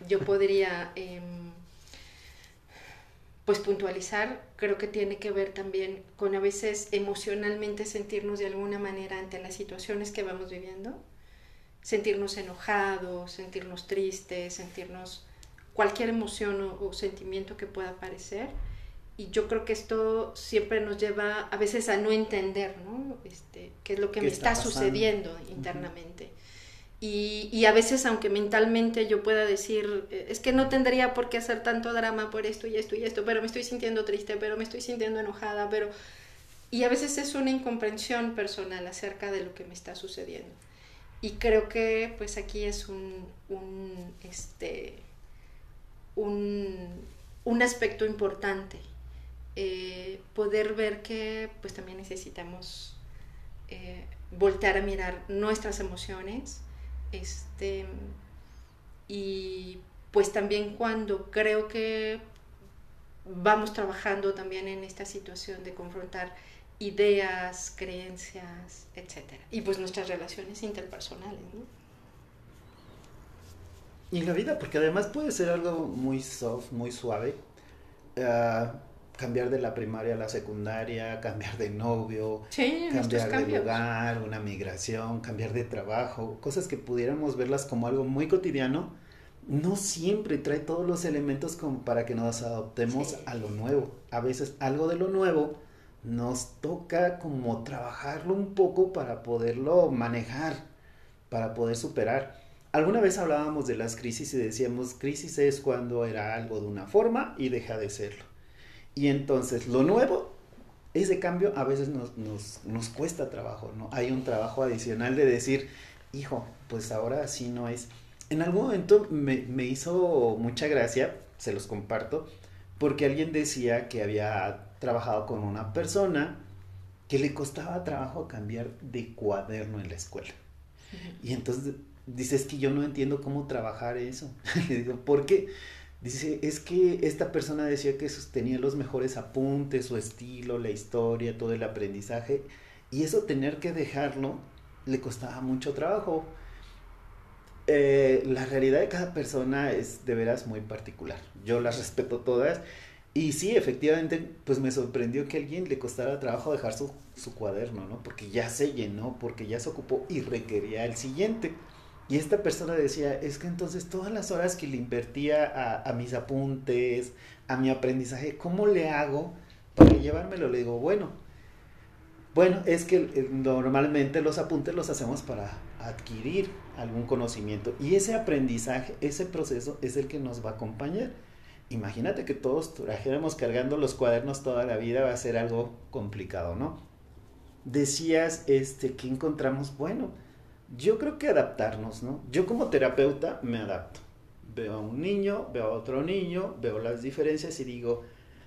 yo podría em, pues puntualizar, creo que tiene que ver también con a veces emocionalmente sentirnos de alguna manera ante las situaciones que vamos viviendo, sentirnos enojados, sentirnos tristes, sentirnos cualquier emoción o, sentimiento que pueda aparecer. Y yo creo que esto siempre nos lleva a veces a no entender, ¿no? Este, qué es lo que me está, sucediendo internamente. Y, a veces, aunque mentalmente yo pueda decir, eh, es que no tendría por qué hacer tanto drama por esto y esto y esto, pero me estoy sintiendo triste, pero me estoy sintiendo enojada, pero... Y a veces es una incomprensión personal acerca de lo que me está sucediendo. Y creo que pues aquí es un, un este, un, un aspecto importante. Eh, poder ver que pues también necesitamos eh, voltear a mirar nuestras emociones, este, y pues también cuando creo que vamos trabajando también en esta situación de confrontar ideas, creencias, etc. Y pues nuestras relaciones interpersonales, Y la vida, porque además puede ser algo muy soft, muy suave. Ah, cambiar de la primaria a la secundaria, cambiar de novio, cambiar de lugar, una migración, cambiar de trabajo, cosas que pudiéramos verlas como algo muy cotidiano, no siempre trae todos los elementos como para que nos adoptemos a lo nuevo. A veces algo de lo nuevo nos toca como trabajarlo un poco para poderlo manejar, para poder superar. Alguna vez hablábamos de las crisis y decíamos, crisis es cuando era algo de una forma y deja de serlo y entonces lo nuevo, ese cambio a veces nos, nos, nos cuesta trabajo, ¿no? Hay un trabajo adicional de decir, hijo, pues ahora así no es. En algún momento me, me hizo mucha gracia, se los comparto, porque alguien decía que había trabajado con una persona que le costaba trabajo cambiar de cuaderno en la escuela. Y entonces dices que yo no entiendo cómo trabajar eso. [LAUGHS] Le digo, ¿por qué? Dice, es que esta persona decía que tenía los mejores apuntes, su estilo, la historia, todo el aprendizaje, y eso tener que dejarlo le costaba mucho trabajo. Eh, la realidad de cada persona es de veras muy particular. Yo las respeto todas. Y sí, efectivamente, pues me sorprendió que a alguien le costara trabajo dejar su, su cuaderno, ¿no? Porque ya se llenó, porque ya se ocupó y requería el siguiente. Y esta persona decía, es que entonces todas las horas que le invertía a, mis apuntes, a mi aprendizaje, ¿cómo le hago para llevármelo? Le digo, bueno, bueno, es que eh, normalmente los apuntes los hacemos para adquirir algún conocimiento y ese aprendizaje, ese proceso es el que nos va a acompañar. Imagínate que todos trajéramos cargando los cuadernos toda la vida, va a ser algo complicado, ¿no? Decías, este, que encontramos? Bueno, yo creo que adaptarnos, ¿no? Yo como terapeuta me adapto. Veo a un niño, veo a otro niño, veo las diferencias y digo,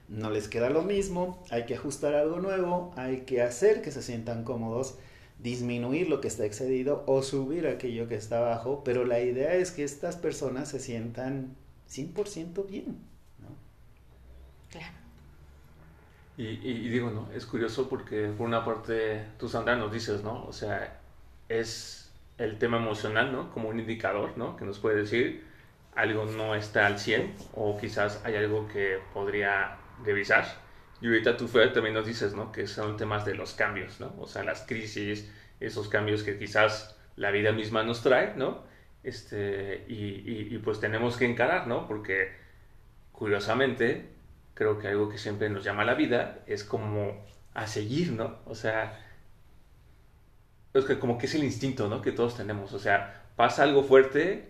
no les queda lo mismo, hay que ajustar algo nuevo, hay que hacer que se sientan cómodos, disminuir lo que está excedido o subir aquello que está abajo, pero la idea es que estas personas se sientan 100% bien, ¿no? Claro. Y, y, digo, ¿no? Es curioso porque por una parte tú, Sandra, nos dices, ¿no? O sea, es el tema emocional, ¿no? Como un indicador, ¿no? Que nos puede decir algo no está al 100 o quizás hay algo que podría revisar. Y ahorita tú, Fer, también nos dices, ¿no? Que son temas de los cambios, ¿no? O sea, las crisis, esos cambios que quizás la vida misma nos trae, ¿no? Este, y, y pues tenemos que encarar, ¿no? Porque curiosamente, creo que algo que siempre nos llama a la vida es como a seguir, ¿no? O sea, es que como que es el instinto, ¿no? Que todos tenemos. O sea, pasa algo fuerte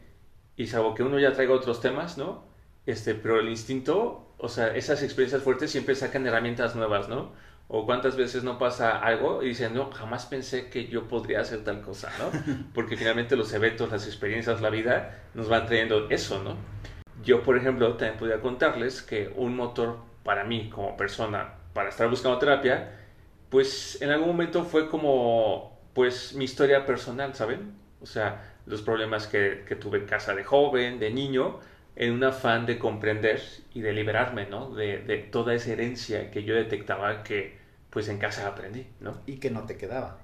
y salvo que uno ya traiga otros temas, ¿no? Este, pero el instinto, o sea, esas experiencias fuertes siempre sacan herramientas nuevas, ¿no? O cuántas veces no pasa algo y dicen, no, jamás pensé que yo podría hacer tal cosa, ¿no? [LAUGHS] Porque finalmente los eventos, las experiencias, la vida nos van trayendo eso, ¿no? yo, por ejemplo, también podría contarles que un motor para mí como persona, para estar buscando terapia, pues en algún momento fue como, pues mi historia personal, ¿saben? O sea, los problemas que, que tuve en casa de joven, de niño, en un afán de comprender y de liberarme, ¿no? De, de, toda esa herencia que yo detectaba que, pues en casa aprendí, ¿no? Y que no te quedaba.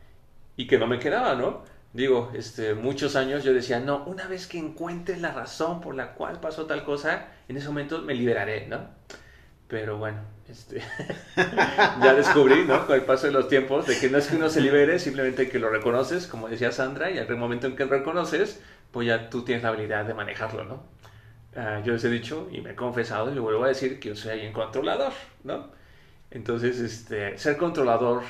Y que no me quedaba, ¿no? Digo, este, muchos años yo decía, no, una vez que encuentre la razón por la cual pasó tal cosa, en ese momento me liberaré, ¿no? Pero bueno, este, [LAUGHS] ya descubrí, ¿no? Con el paso de los tiempos, de que no es que uno se libere, simplemente que lo reconoces, como decía Sandra, y al momento en que lo reconoces, pues ya tú tienes la habilidad de manejarlo, ¿no? Uh, yo les he dicho y me he confesado y le vuelvo a decir que yo soy alguien controlador, ¿no? Entonces, este, ser controlador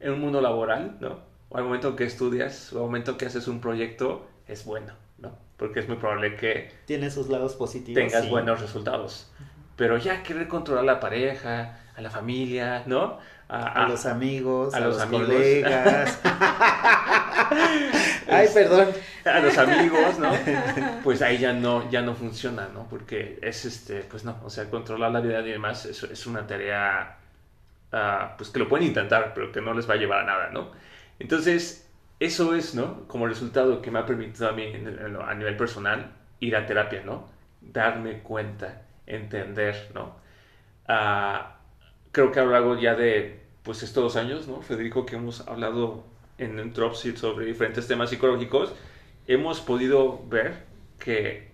en un mundo laboral, ¿no? O al momento que estudias, o al momento que haces un proyecto, es bueno, ¿no? Porque es muy probable que... Tiene sus lados positivos. Tengas sí. buenos resultados. Pero ya querer controlar a la pareja, a la familia, ¿no? A, a los amigos, a, a los, los amigos. colegas. [LAUGHS] Ay, perdón. A los amigos, ¿no? Pues ahí ya no, ya no funciona, ¿no? Porque es este, pues no, o sea, controlar la vida y demás es, es una tarea, uh, pues que lo pueden intentar, pero que no les va a llevar a nada, ¿no? Entonces, eso es, ¿no? Como resultado que me ha permitido a mí, a nivel personal, ir a terapia, ¿no? Darme cuenta, entender, ¿no? Uh, creo que a lo largo ya de, pues, estos dos años, ¿no? Federico, que hemos hablado en un Dropseed sobre diferentes temas psicológicos, hemos podido ver que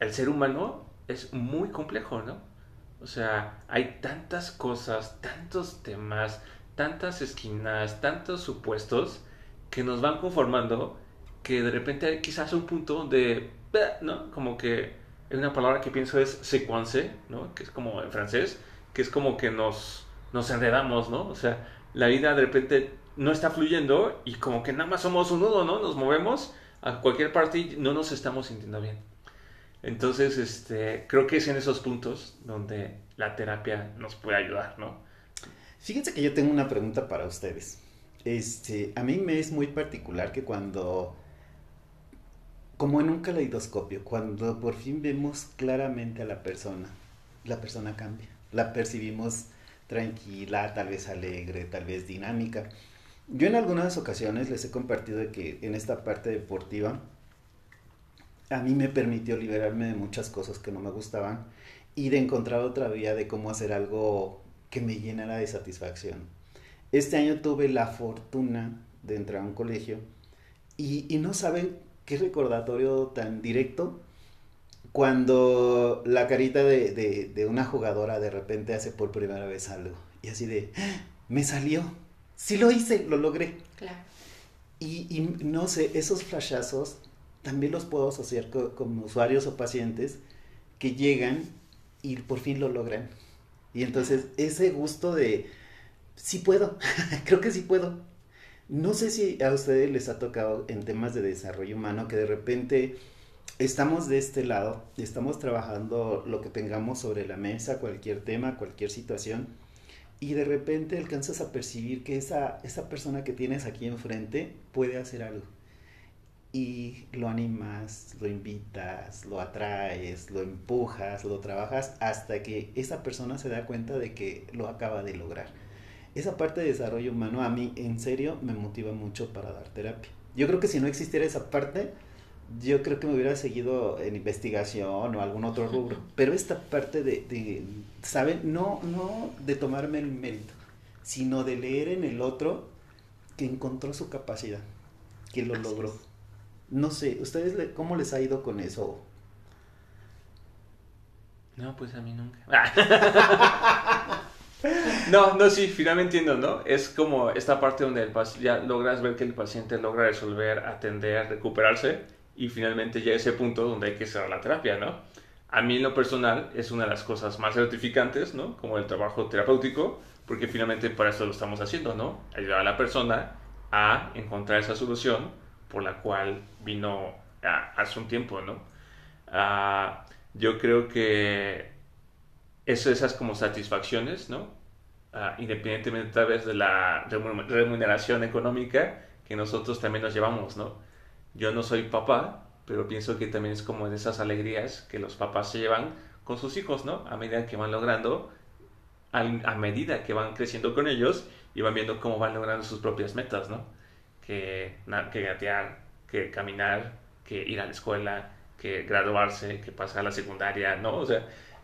el ser humano es muy complejo, ¿no? O sea, hay tantas cosas, tantos temas, tantas esquinas, tantos supuestos que nos van conformando que de repente hay quizás un punto de, ¿no? Como que es una palabra que pienso es sequence, ¿no? Que es como en francés, que es como que nos, nos enredamos, ¿no? O sea, la vida de repente no está fluyendo y como que nada más somos un nudo, ¿no? Nos movemos a cualquier parte y no nos estamos sintiendo bien. Entonces, este, creo que es en esos puntos donde la terapia nos puede ayudar, ¿no? Fíjense que yo tengo una pregunta para ustedes. Este, a mí me es muy particular que cuando, como en un caleidoscopio, cuando por fin vemos claramente a la persona, la persona cambia. La percibimos tranquila, tal vez alegre, tal vez dinámica. Yo en algunas ocasiones les he compartido de que en esta parte deportiva a mí me permitió liberarme de muchas cosas que no me gustaban y de encontrar otra vía de cómo hacer algo que me llenara de satisfacción. Este año tuve la fortuna de entrar a un colegio y, y no saben qué recordatorio tan directo cuando la carita de, de, de, una jugadora de repente hace por primera vez algo y así de, ¡Ah! me salió, sí lo hice, lo logré. Claro. Y, y no sé, esos flashazos también los puedo asociar con, con, usuarios o pacientes que llegan y por fin lo logran. Y entonces ese gusto de, sí puedo, [LAUGHS] creo que sí puedo. No sé si a ustedes les ha tocado en temas de desarrollo humano que de repente estamos de este lado, estamos trabajando lo que tengamos sobre la mesa, cualquier tema, cualquier situación, y de repente alcanzas a percibir que esa, esa persona que tienes aquí enfrente puede hacer algo. Y lo animas, lo invitas, lo atraes, lo empujas, lo trabajas hasta que esa persona se da cuenta de que lo acaba de lograr. Esa parte de desarrollo humano a mí en serio me motiva mucho para dar terapia. Yo creo que si no existiera esa parte, yo creo que me hubiera seguido en investigación o algún otro rubro. Pero esta parte de, de, ¿saben? No, no de tomarme el mérito, sino de leer en el otro que encontró su capacidad, que lo Así logró. Es. No sé, ¿ustedes le, cómo les ha ido con eso? No, pues a mí nunca. [LAUGHS] [LAUGHS] no, no, sí, finalmente entiendo, ¿no? Es como esta parte donde el ya logras ver que el paciente logra resolver, atender, recuperarse y finalmente llega ese punto donde hay que cerrar la terapia, ¿no? A mí en lo personal es una de las cosas más gratificantes, ¿no? Como el trabajo terapéutico, porque finalmente para eso lo estamos haciendo, ¿no? Ayudar a la persona a encontrar esa solución por la cual vino a, hace un tiempo, ¿no? Uh, yo creo que esas como satisfacciones, ¿no? Uh, independientemente tal vez de la remuneración económica que nosotros también nos llevamos, ¿no? Yo no soy papá, pero pienso que también es como de esas alegrías que los papás se llevan con sus hijos, ¿no? A medida que van logrando, a, medida que van creciendo con ellos y van viendo cómo van logrando sus propias metas, ¿no? Que, que gatear, que caminar, que ir a la escuela, que graduarse, que pasar a la secundaria, ¿no?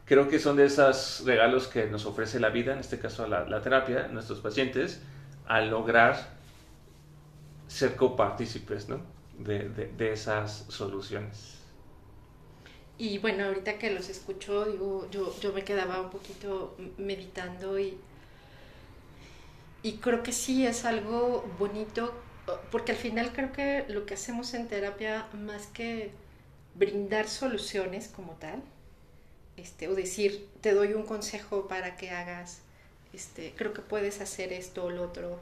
Creo que son de esos regalos que nos ofrece la vida, en este caso la, terapia, nuestros pacientes, al lograr ser copartícipes, ¿no? De, de, de esas soluciones. Y bueno, ahorita que los escucho, digo, yo, yo me quedaba un poquito meditando y, y creo que sí es algo bonito, porque al final creo que lo que hacemos en terapia, más que brindar soluciones como tal, este, o decir, te doy un consejo para que hagas, este, creo que puedes hacer esto o lo otro,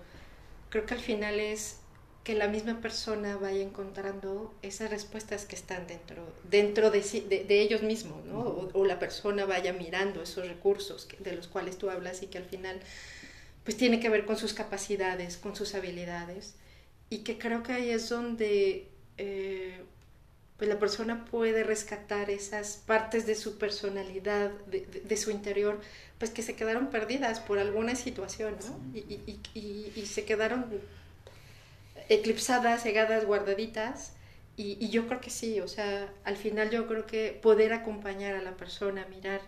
creo que al final es que la misma persona vaya encontrando esas respuestas que están dentro, dentro de, de, ellos mismos, ¿no? O, la persona vaya mirando esos recursos de los cuales tú hablas y que al final pues tiene que ver con sus capacidades, con sus habilidades. Y que creo que ahí es donde eh, pues la persona puede rescatar esas partes de su personalidad, de, de, su interior, pues que se quedaron perdidas por alguna situación, ¿no? Y, y, y, y se quedaron eclipsadas, cegadas, guardaditas. Y, yo creo que sí, o sea, al final yo creo que poder acompañar a la persona a mirar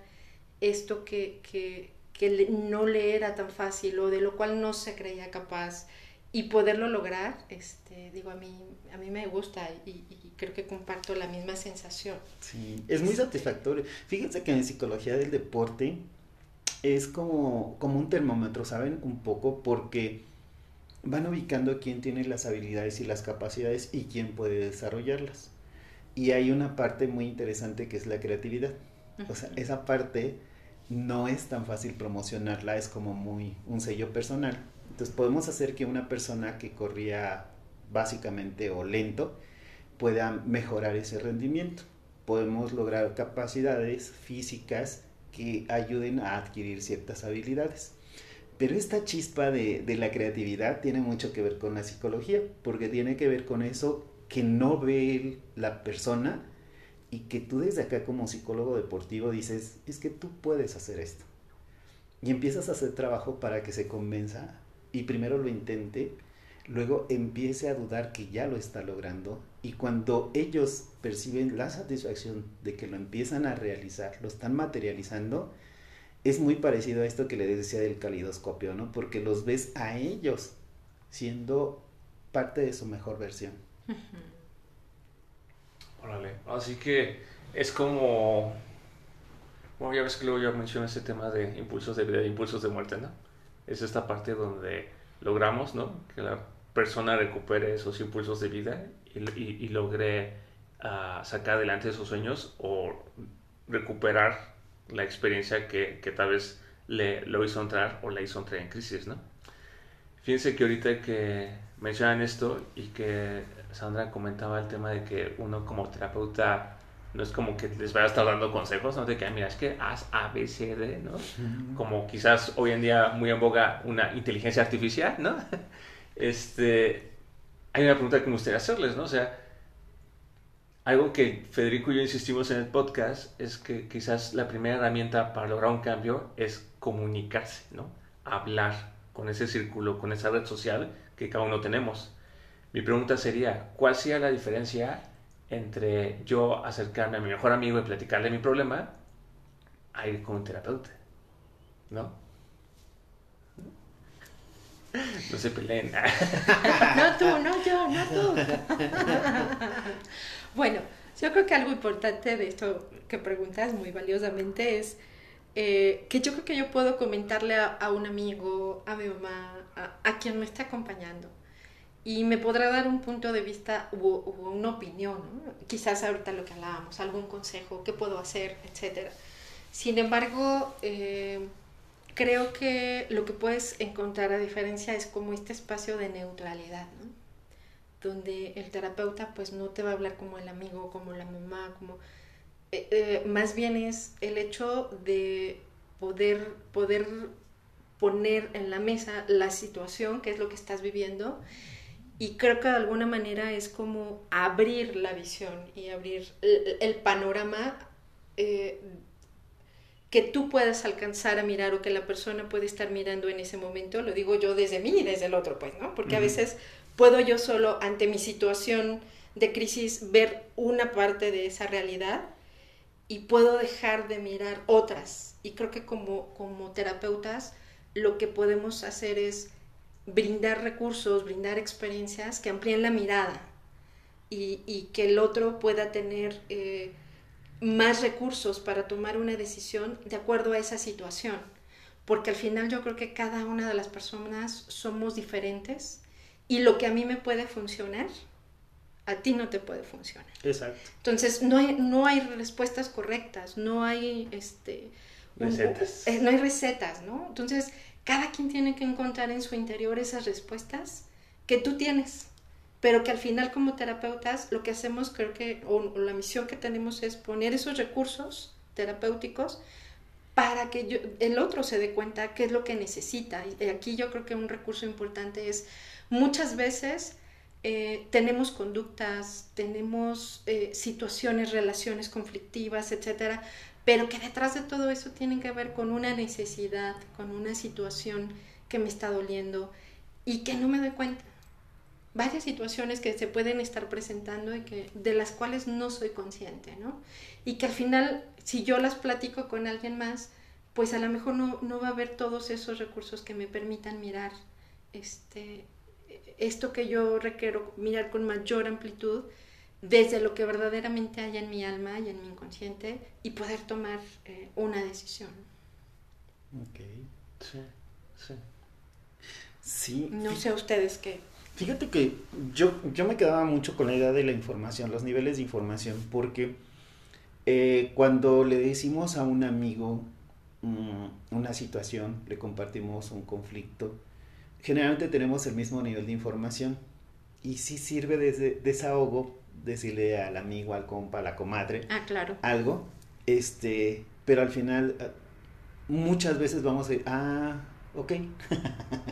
esto que, que, que no le era tan fácil o de lo cual no se creía capaz y poderlo lograr, este, digo, a mí, a mí me gusta y, creo que comparto la misma sensación. Sí, es muy satisfactorio. Fíjense que en psicología del deporte es como, como un termómetro, ¿saben? Un poco porque van ubicando quién tiene las habilidades y las capacidades y quién puede desarrollarlas. Y hay una parte muy interesante que es la creatividad. O sea, esa parte no es tan fácil promocionarla, es como muy un sello personal. Entonces podemos hacer que una persona que corría básicamente o lento pueda mejorar ese rendimiento. Podemos lograr capacidades físicas que ayuden a adquirir ciertas habilidades. Pero esta chispa de, la creatividad tiene mucho que ver con la psicología, porque tiene que ver con eso que no ve la persona y que tú desde acá como psicólogo deportivo dices, es que tú puedes hacer esto. Y empiezas a hacer trabajo para que se convenza y primero lo intente, luego empiece a dudar que ya lo está logrando y cuando ellos perciben la satisfacción de que lo empiezan a realizar, lo están materializando, es muy parecido a esto que le decía del calidoscopio, ¿no? Porque los ves a ellos siendo parte de su mejor versión. Órale, así que es como, bueno, ya ves que luego yo menciono ese tema de impulsos de vida impulsos de muerte, ¿no? Es esta parte donde logramos, ¿no? Que persona recupere esos impulsos de vida y, logre ah, sacar adelante esos sueños o recuperar la experiencia que, que, tal vez le lo hizo entrar o la hizo entrar en crisis, ¿no? Fíjense que ahorita que mencionan esto y que Sandra comentaba el tema de que uno como terapeuta no es como que les vaya a estar dando consejos, ¿no? De que, mira, es que haz A, B, C, D, ¿no? Como quizás hoy en día muy en boga una inteligencia artificial, ¿no? Este, hay una pregunta que me gustaría hacerles, ¿no? O sea, algo que Federico y yo insistimos en el podcast es que quizás la primera herramienta para lograr un cambio es comunicarse, ¿no? Hablar con ese círculo, con esa red social que cada uno tenemos. Mi pregunta sería, ¿cuál sería la diferencia entre yo acercarme a mi mejor amigo y platicarle mi problema a ir con un terapeuta? ¿No? [LAUGHS] No se peleen. [LAUGHS] No tú, no yo, no tú. [LAUGHS] Bueno, yo creo que algo importante de esto que preguntas muy valiosamente es eh, que yo creo que yo puedo comentarle a, un amigo, a mi mamá, a, quien me está acompañando. Y me podrá dar un punto de vista u, una opinión, quizás ahorita lo que hablábamos, algún consejo, qué puedo hacer, etc. Sin embargo, eh, creo que lo que puedes encontrar a diferencia es como este espacio de neutralidad, donde el terapeuta pues no te va a hablar como el amigo, como la mamá, como... Eh, eh, más bien es el hecho de poder, poder poner en la mesa la situación, que es lo que estás viviendo, Y creo que de alguna manera es como abrir la visión y abrir el, el panorama eh, que tú puedas alcanzar a mirar o que la persona puede estar mirando en ese momento, lo digo yo desde mí y desde el otro, pues, ¿no? Porque a veces puedo yo solo ante mi situación de crisis ver una parte de esa realidad y puedo dejar de mirar otras. Y creo que como, como terapeutas lo que podemos hacer es brindar recursos, brindar experiencias que amplíen la mirada y, y que el otro pueda tener... Eh, más recursos para tomar una decisión de acuerdo a esa situación. Porque al final yo creo que cada una de las personas somos diferentes y lo que a mí me puede funcionar, a ti no te puede funcionar. Exacto. Entonces no hay, no hay respuestas correctas, no hay este recetas. Eh, no hay recetas, ¿no? Entonces cada quien tiene que encontrar en su interior esas respuestas que tú tienes pero que al final como terapeutas lo que hacemos creo que, o, la misión que tenemos es poner esos recursos terapéuticos para que el otro se dé cuenta qué es lo que necesita. Y aquí yo creo que un recurso importante es muchas veces eh, tenemos conductas, tenemos eh, situaciones, relaciones conflictivas, etcétera, pero que detrás de todo eso tienen que ver con una necesidad, con una situación que me está doliendo y que no me doy cuenta varias situaciones que se pueden estar presentando y que, de las cuales no soy consciente, ¿no? Y que al final, si yo las platico con alguien más, pues a lo mejor no, no va a haber todos esos recursos que me permitan mirar este, esto que yo requiero mirar con mayor amplitud desde lo que verdaderamente hay en mi alma y en mi inconsciente y poder tomar eh, una decisión. Ok. Sí, sí. Sí. No sé ustedes qué, Fíjate que yo, yo me quedaba mucho con la idea de la información, los niveles de información, porque eh, cuando le decimos a un amigo mm, una situación, le compartimos un conflicto, generalmente tenemos el mismo nivel de información y sí sirve de desahogo decirle al amigo, al compa, a la comadre ah, claro. algo, este, pero al final ah, muchas veces vamos a decir, ah, ok.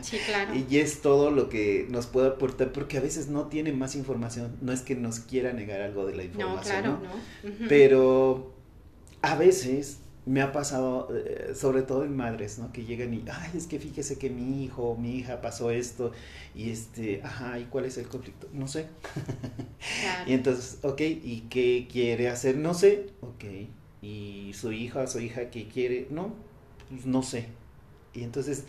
Sí, claro. [LAUGHS] y es todo lo que nos puede aportar, porque a veces no tiene más información, no es que nos quiera negar algo de la información, no, claro, ¿no? Pero a veces me ha pasado, eh, sobre todo en madres, ¿no? Que llegan y, ay, es que fíjese que mi hijo, mi hija pasó esto, y este, ajá, ¿y cuál es el conflicto? No sé. Claro. [LAUGHS] y entonces, ok, ¿y qué quiere hacer? No sé, ok. ¿Y su hija, su hija qué quiere? No, pues no sé. Y entonces,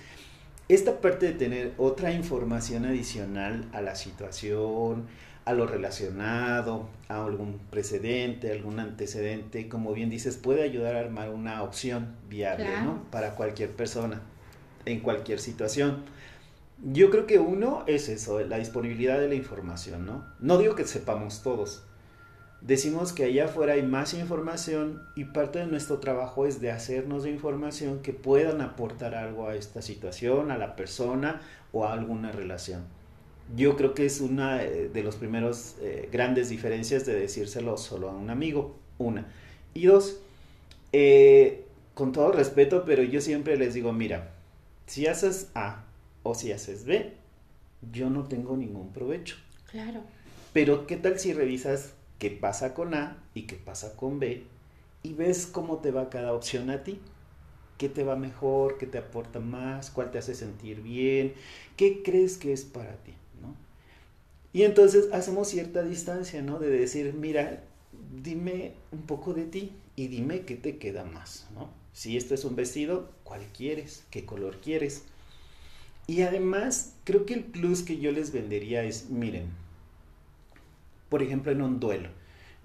esta parte de tener otra información adicional a la situación, a lo relacionado, a algún precedente, algún antecedente, como bien dices, puede ayudar a armar una opción viable, Claro. ¿no? Para cualquier persona, en cualquier situación. Yo creo que uno es eso, la disponibilidad de la información, ¿no? No digo que sepamos todos. Decimos que allá afuera hay más información y parte de nuestro trabajo es de hacernos de información que puedan aportar algo a esta situación, a la persona o a alguna relación. Yo creo que es una eh, de los primeros eh, grandes diferencias de decírselo solo a un amigo, una. Y dos, eh, con todo respeto, pero yo siempre les digo, mira, si haces A o si haces B, yo no tengo ningún provecho. Claro. Pero ¿qué tal si revisas qué pasa con A y qué pasa con B y ves cómo te va cada opción a ti? ¿Qué te va mejor? ¿Qué te aporta más? ¿Cuál te hace sentir bien? ¿Qué crees que es para ti? ¿no? Y entonces hacemos cierta distancia, ¿no? De decir, mira, dime un poco de ti y dime qué te queda más, ¿no? Si esto es un vestido, ¿cuál quieres? ¿Qué color quieres? Y además, creo que el plus que yo les vendería es, miren, por ejemplo, en un duelo.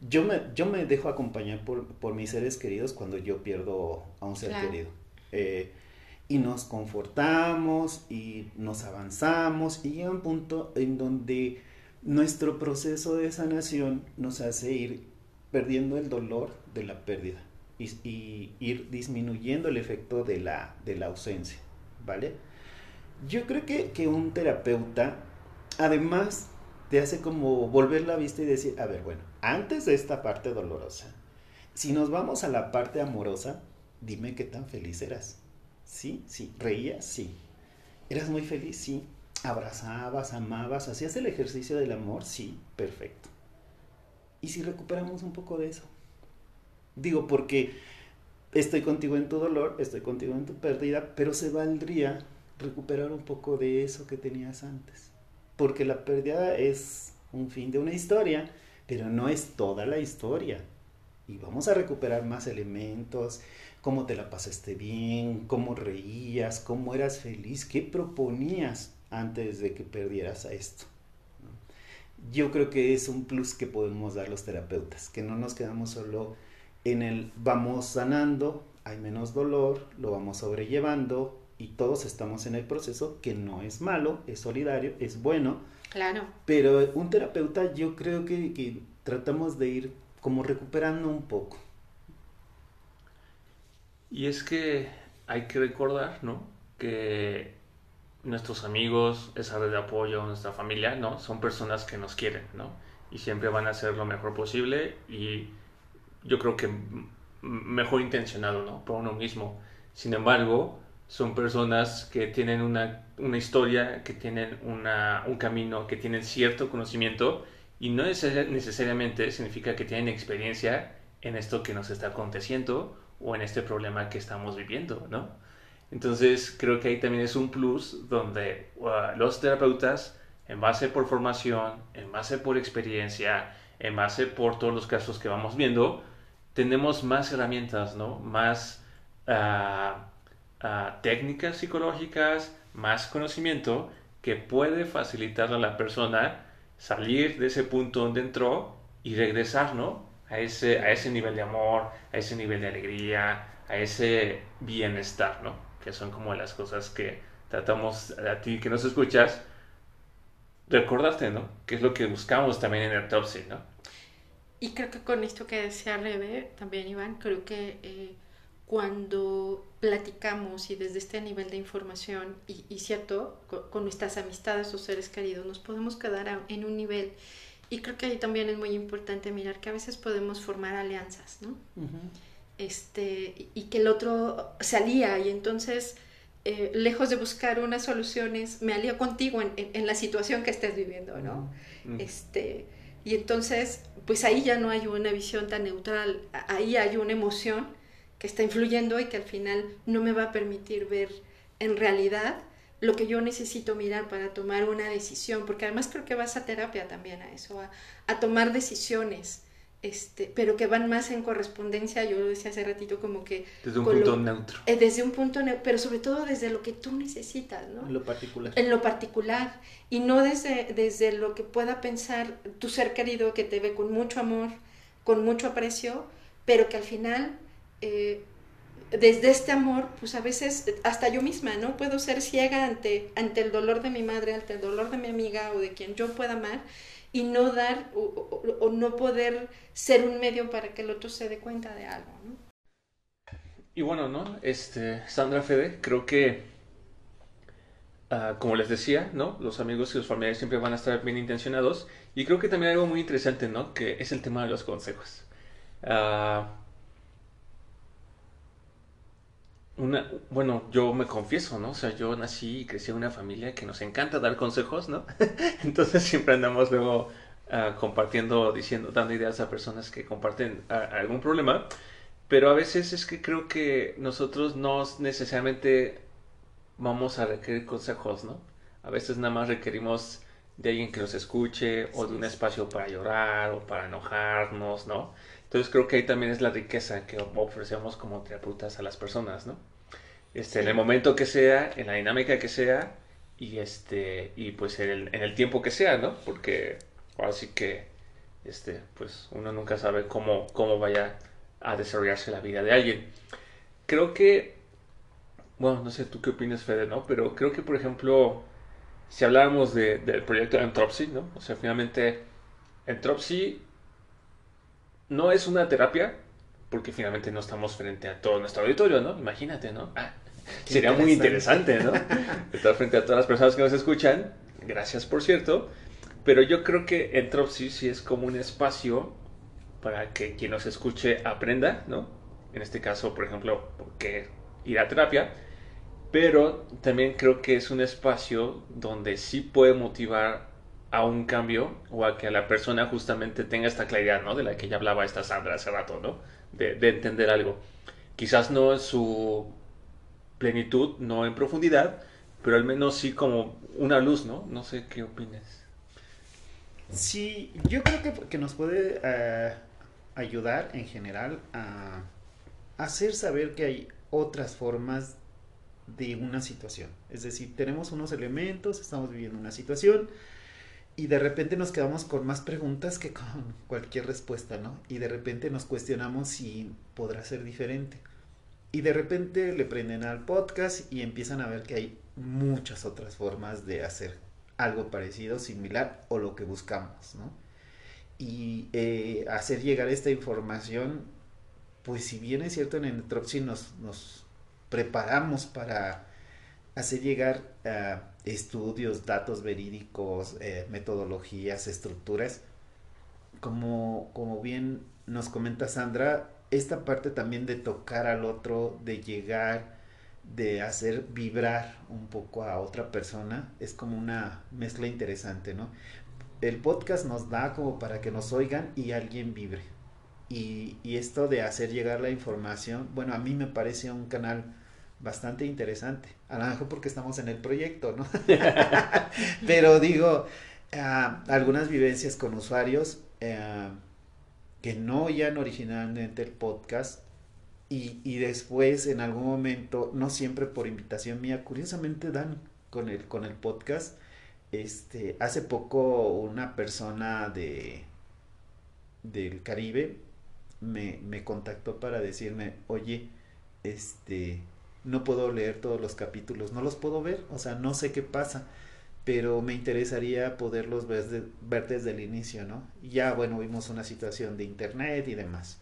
Yo me, yo me dejo acompañar por, por mis seres queridos cuando yo pierdo a un ser Claro. querido. Eh, y nos confortamos y nos avanzamos y llega un punto en donde nuestro proceso de sanación nos hace ir perdiendo el dolor de la pérdida y, y ir disminuyendo el efecto de la, de la ausencia, ¿vale? Yo creo que, que un terapeuta, además, te hace como volver la vista y decir, a ver, bueno, antes de esta parte dolorosa, si nos vamos a la parte amorosa, dime qué tan feliz eras. ¿Sí? Sí. ¿Reías? Sí. ¿Eras muy feliz? Sí. abrazabas, amabas, hacías el ejercicio del amor, sí, perfecto. ¿Y si recuperamos un poco de eso? Digo, porque estoy contigo en tu dolor, estoy contigo en tu pérdida, pero se valdría recuperar un poco de eso que tenías antes. Porque la pérdida es un fin de una historia, pero no es toda la historia. Y vamos a recuperar más elementos, cómo te la pasaste bien, cómo reías, cómo eras feliz, qué proponías antes de que perdieras a esto. Yo creo que es un plus que podemos dar los terapeutas, que no nos quedamos solo en el vamos sanando, hay menos dolor, lo vamos sobrellevando y todos estamos en el proceso, que no es malo, es solidario, es bueno. Claro. Pero un terapeuta yo creo que, que tratamos de ir como recuperando un poco. Y es que hay que recordar, ¿no? Que nuestros amigos, esa red de apoyo, nuestra familia, ¿no? Son personas que nos quieren, ¿no? Y siempre van a hacer lo mejor posible y yo creo que mejor intencionado, ¿no? Por uno mismo. Sin embargo, son personas que tienen una, una historia, que tienen una, un camino, que tienen cierto conocimiento y no necesariamente significa que tienen experiencia en esto que nos está aconteciendo o en este problema que estamos viviendo, ¿no? Entonces creo que ahí también es un plus donde uh, los terapeutas, en base por formación, en base por experiencia, en base por todos los casos que vamos viendo, tenemos más herramientas, ¿no? Más uh, técnicas psicológicas, más conocimiento que puede facilitar a la persona salir de ese punto donde entró y regresar, ¿no? A ese, a ese nivel de amor, a ese nivel de alegría, a ese bienestar, ¿no? Que son como las cosas que tratamos a ti que nos escuchas, recordarte, ¿no? Que es lo que buscamos también en el Topsy, ¿no? Y creo que con esto que decía Rebe, también Iván, creo que eh, cuando platicamos y desde este nivel de información, y, cierto, con, nuestras amistades o seres queridos, nos podemos quedar en un nivel. Y creo que ahí también es muy importante mirar que a veces podemos formar alianzas, ¿no? este, y que el otro se alía y entonces, eh, lejos de buscar unas soluciones, me alío contigo en, en, la situación que estés viviendo, ¿no? este, y entonces, pues ahí ya no hay una visión tan neutral, ahí hay una emoción que está influyendo y que al final no me va a permitir ver en realidad lo que yo necesito mirar para tomar una decisión, porque además creo que vas a terapia también a eso, a, tomar decisiones, este, pero que van más en correspondencia, yo lo decía hace ratito, como que... Desde un punto neutro. Eh, desde un punto neutro, pero sobre todo desde lo que tú necesitas, ¿no? En lo particular. En lo particular, y no desde, desde lo que pueda pensar tu ser querido que te ve con mucho amor, con mucho aprecio, pero que al final... Eh, desde este amor, pues a veces hasta yo misma, ¿no? Puedo ser ciega ante, ante el dolor de mi madre, ante el dolor de mi amiga o de quien yo pueda amar y no dar o, no poder ser un medio para que el otro se dé cuenta de algo, ¿no? Y bueno, ¿no? Este, Sandra Fede, creo que, ah, como les decía, ¿no? Los amigos y los familiares siempre van a estar bien intencionados y creo que también algo muy interesante, ¿no? Que es el tema de los consejos. Uh, una, bueno, yo me confieso, ¿no? O sea, yo nací y crecí en una familia que nos encanta dar consejos, ¿no? [LAUGHS] Entonces siempre andamos luego uh, compartiendo, diciendo, dando ideas a personas que comparten algún problema. Pero a veces es que creo que nosotros no necesariamente vamos a requerir consejos, ¿no? A veces nada más requerimos de alguien que nos escuche o de un espacio para llorar o para enojarnos, ¿no? Entonces creo que ahí también es la riqueza que ofrecemos como terapeutas a las personas, ¿no? Este, en el momento que sea, en la dinámica que sea y este y pues en el, en el tiempo que sea, ¿no? Porque ahora sí que este pues uno nunca sabe cómo cómo vaya a desarrollarse la vida de alguien. Creo que bueno, no sé tú qué opinas Fede, ¿no? Pero creo que por ejemplo si habláramos de, del proyecto Entropsy, ¿no? O sea, finalmente Entropsy no es una terapia, porque finalmente no estamos frente a todo nuestro auditorio, ¿no? Imagínate, ¿no? Ah, sería muy interesante, ¿no? [LAUGHS] Estar frente a todas las personas que nos escuchan. Gracias, por cierto. Pero yo creo que Entropy sí es como un espacio para que quien nos escuche aprenda, ¿no? En este caso, por ejemplo, ¿por qué ir a terapia? pero también creo que es un espacio donde sí puede motivar a un cambio o a que la persona justamente tenga esta claridad, ¿no? De la que ya hablaba esta Sandra hace rato, ¿no? De, de entender algo. Quizás no en su plenitud, no en profundidad, pero al menos sí como una luz, ¿no? No sé qué opinas. Sí, yo creo que, que nos puede eh, ayudar en general a hacer saber que hay otras formas de una situación. Es decir, tenemos unos elementos, estamos viviendo una situación y de repente nos quedamos con más preguntas que con [LAUGHS] cualquier respuesta, ¿no? Y de repente nos cuestionamos si podrá ser diferente. Y de repente le prenden al podcast y empiezan a ver que hay muchas otras formas de hacer algo parecido, similar o lo que buscamos, ¿no? Y eh, hacer llegar esta información, pues si bien es cierto en el Tropsy nos, nos preparamos para hacer llegar uh, estudios, datos verídicos, eh, metodologías, estructuras, como, como bien nos comenta Sandra, esta parte también de tocar al otro, de llegar, de hacer vibrar un poco a otra persona, es como una mezcla interesante, ¿no? El podcast nos da como para que nos oigan y alguien vibre. Y, esto de hacer llegar la información, bueno, a mí me parece un canal bastante interesante. A lo mejor porque estamos en el proyecto, ¿no? [LAUGHS] Pero digo, uh, algunas vivencias con usuarios, uh, que no oían originalmente el podcast y, y, después en algún momento, no siempre por invitación mía, curiosamente dan con el, con el podcast. Este, hace poco una persona de del Caribe me, me contactó para decirme, oye, este, no puedo leer todos los capítulos, no los puedo ver, o sea, no sé qué pasa pero me interesaría poderlos ver, de, ver desde el inicio, ¿no? Ya, bueno, vimos una situación de internet y demás.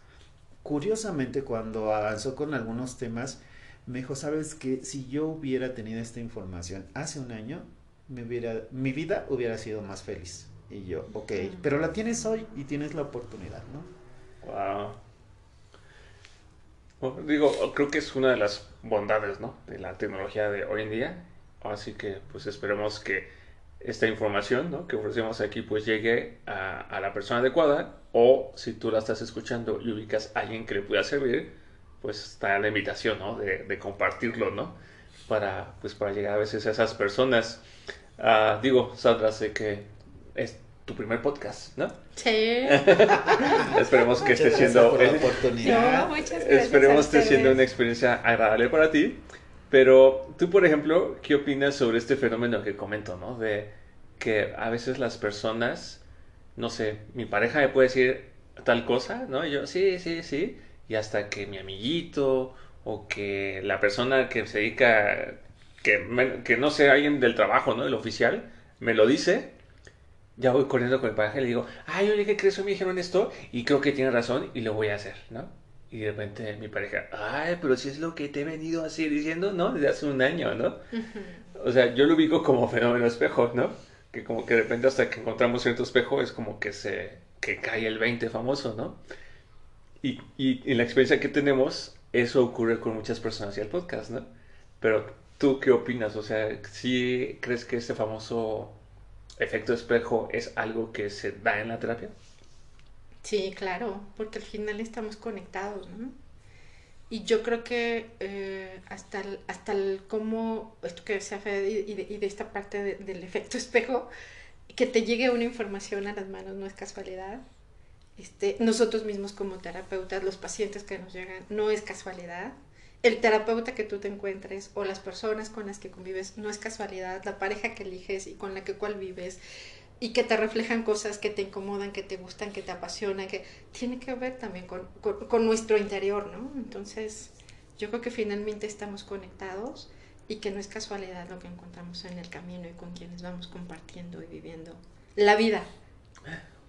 Curiosamente, cuando avanzó con algunos temas, me dijo, ¿sabes qué? Si yo hubiera tenido esta información hace un año, me hubiera, mi vida hubiera sido más feliz. Y yo, ok, pero la tienes hoy y tienes la oportunidad, ¿no? Wow. Bueno, digo, creo que es una de las bondades, ¿no? De la tecnología de hoy en día, Así que pues esperemos que esta información ¿no? que ofrecemos aquí pues llegue a, a, la persona adecuada o si tú la estás escuchando y ubicas a alguien que le pueda servir, pues está la invitación ¿no? de, de, compartirlo, ¿no? Para, pues, para llegar a veces a esas personas. Uh, digo, Sandra, sé que es tu primer podcast, ¿no? Sí. [LAUGHS] esperemos que [LAUGHS] esté siendo... No, esperemos que esté siendo una experiencia agradable para ti. Pero tú, por ejemplo, ¿qué opinas sobre este fenómeno que comento, ¿no? De que a veces las personas, no sé, mi pareja me puede decir tal cosa, ¿no? Y yo, sí, sí, sí. Y hasta que mi amiguito o que la persona que se dedica, que, me, que no sé, alguien del trabajo, ¿no? El oficial, me lo dice, ya voy corriendo con mi pareja y le digo, ay, oye, ¿qué crees? Me dijeron esto y creo que tiene razón y lo voy a hacer, ¿no? Y de repente mi pareja, ay, pero si es lo que te he venido así diciendo, ¿no? Desde hace un año, ¿no? O sea, yo lo ubico como fenómeno espejo, ¿no? Que como que de repente hasta que encontramos cierto espejo es como que se, que cae el 20 famoso, ¿no? Y, y en la experiencia que tenemos, eso ocurre con muchas personas y el podcast, ¿no? Pero tú qué opinas? O sea, ¿sí crees que ese famoso efecto espejo es algo que se da en la terapia? Sí, claro, porque al final estamos conectados, ¿no? Y yo creo que eh, hasta, el, hasta el cómo, esto que decía Fede, y de, y de esta parte de, del efecto [LAUGHS] espejo, que te llegue una información a las manos no es casualidad. Este, nosotros mismos como terapeutas, los pacientes que nos llegan, no es casualidad. El terapeuta que tú te encuentres o las personas con las que convives no es casualidad. La pareja que eliges y con la que cual vives, y que te reflejan cosas que te incomodan, que te gustan, que te apasionan, que tiene que ver también con, con, con, nuestro interior, ¿no? Entonces, yo creo que finalmente estamos conectados y que no es casualidad lo que encontramos en el camino y con quienes vamos compartiendo y viviendo la vida.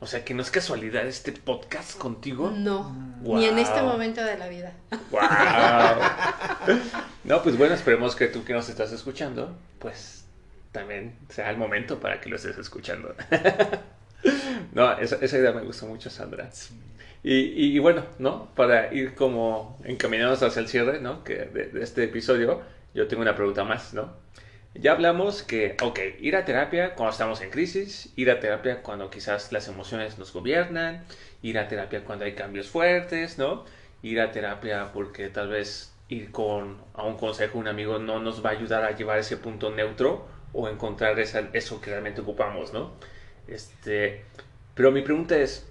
O sea, que no es casualidad este podcast contigo. No, wow. ni en este momento de la vida. Wow. [LAUGHS] no, pues bueno, esperemos que tú que nos estás escuchando, pues también sea el momento para que lo estés escuchando. [LAUGHS] no, esa, esa, idea me gustó mucho, Sandra. Y, y, y, bueno, ¿no? Para ir como encaminados hacia el cierre, ¿no? Que de, de, este episodio, yo tengo una pregunta más, ¿no? Ya hablamos que, ok, ir a terapia cuando estamos en crisis, ir a terapia cuando quizás las emociones nos gobiernan, ir a terapia cuando hay cambios fuertes, ¿no? Ir a terapia porque tal vez ir con a un consejo un amigo no nos va a ayudar a llevar ese punto neutro o encontrar esa, eso que realmente ocupamos, ¿no? Este, pero mi pregunta es,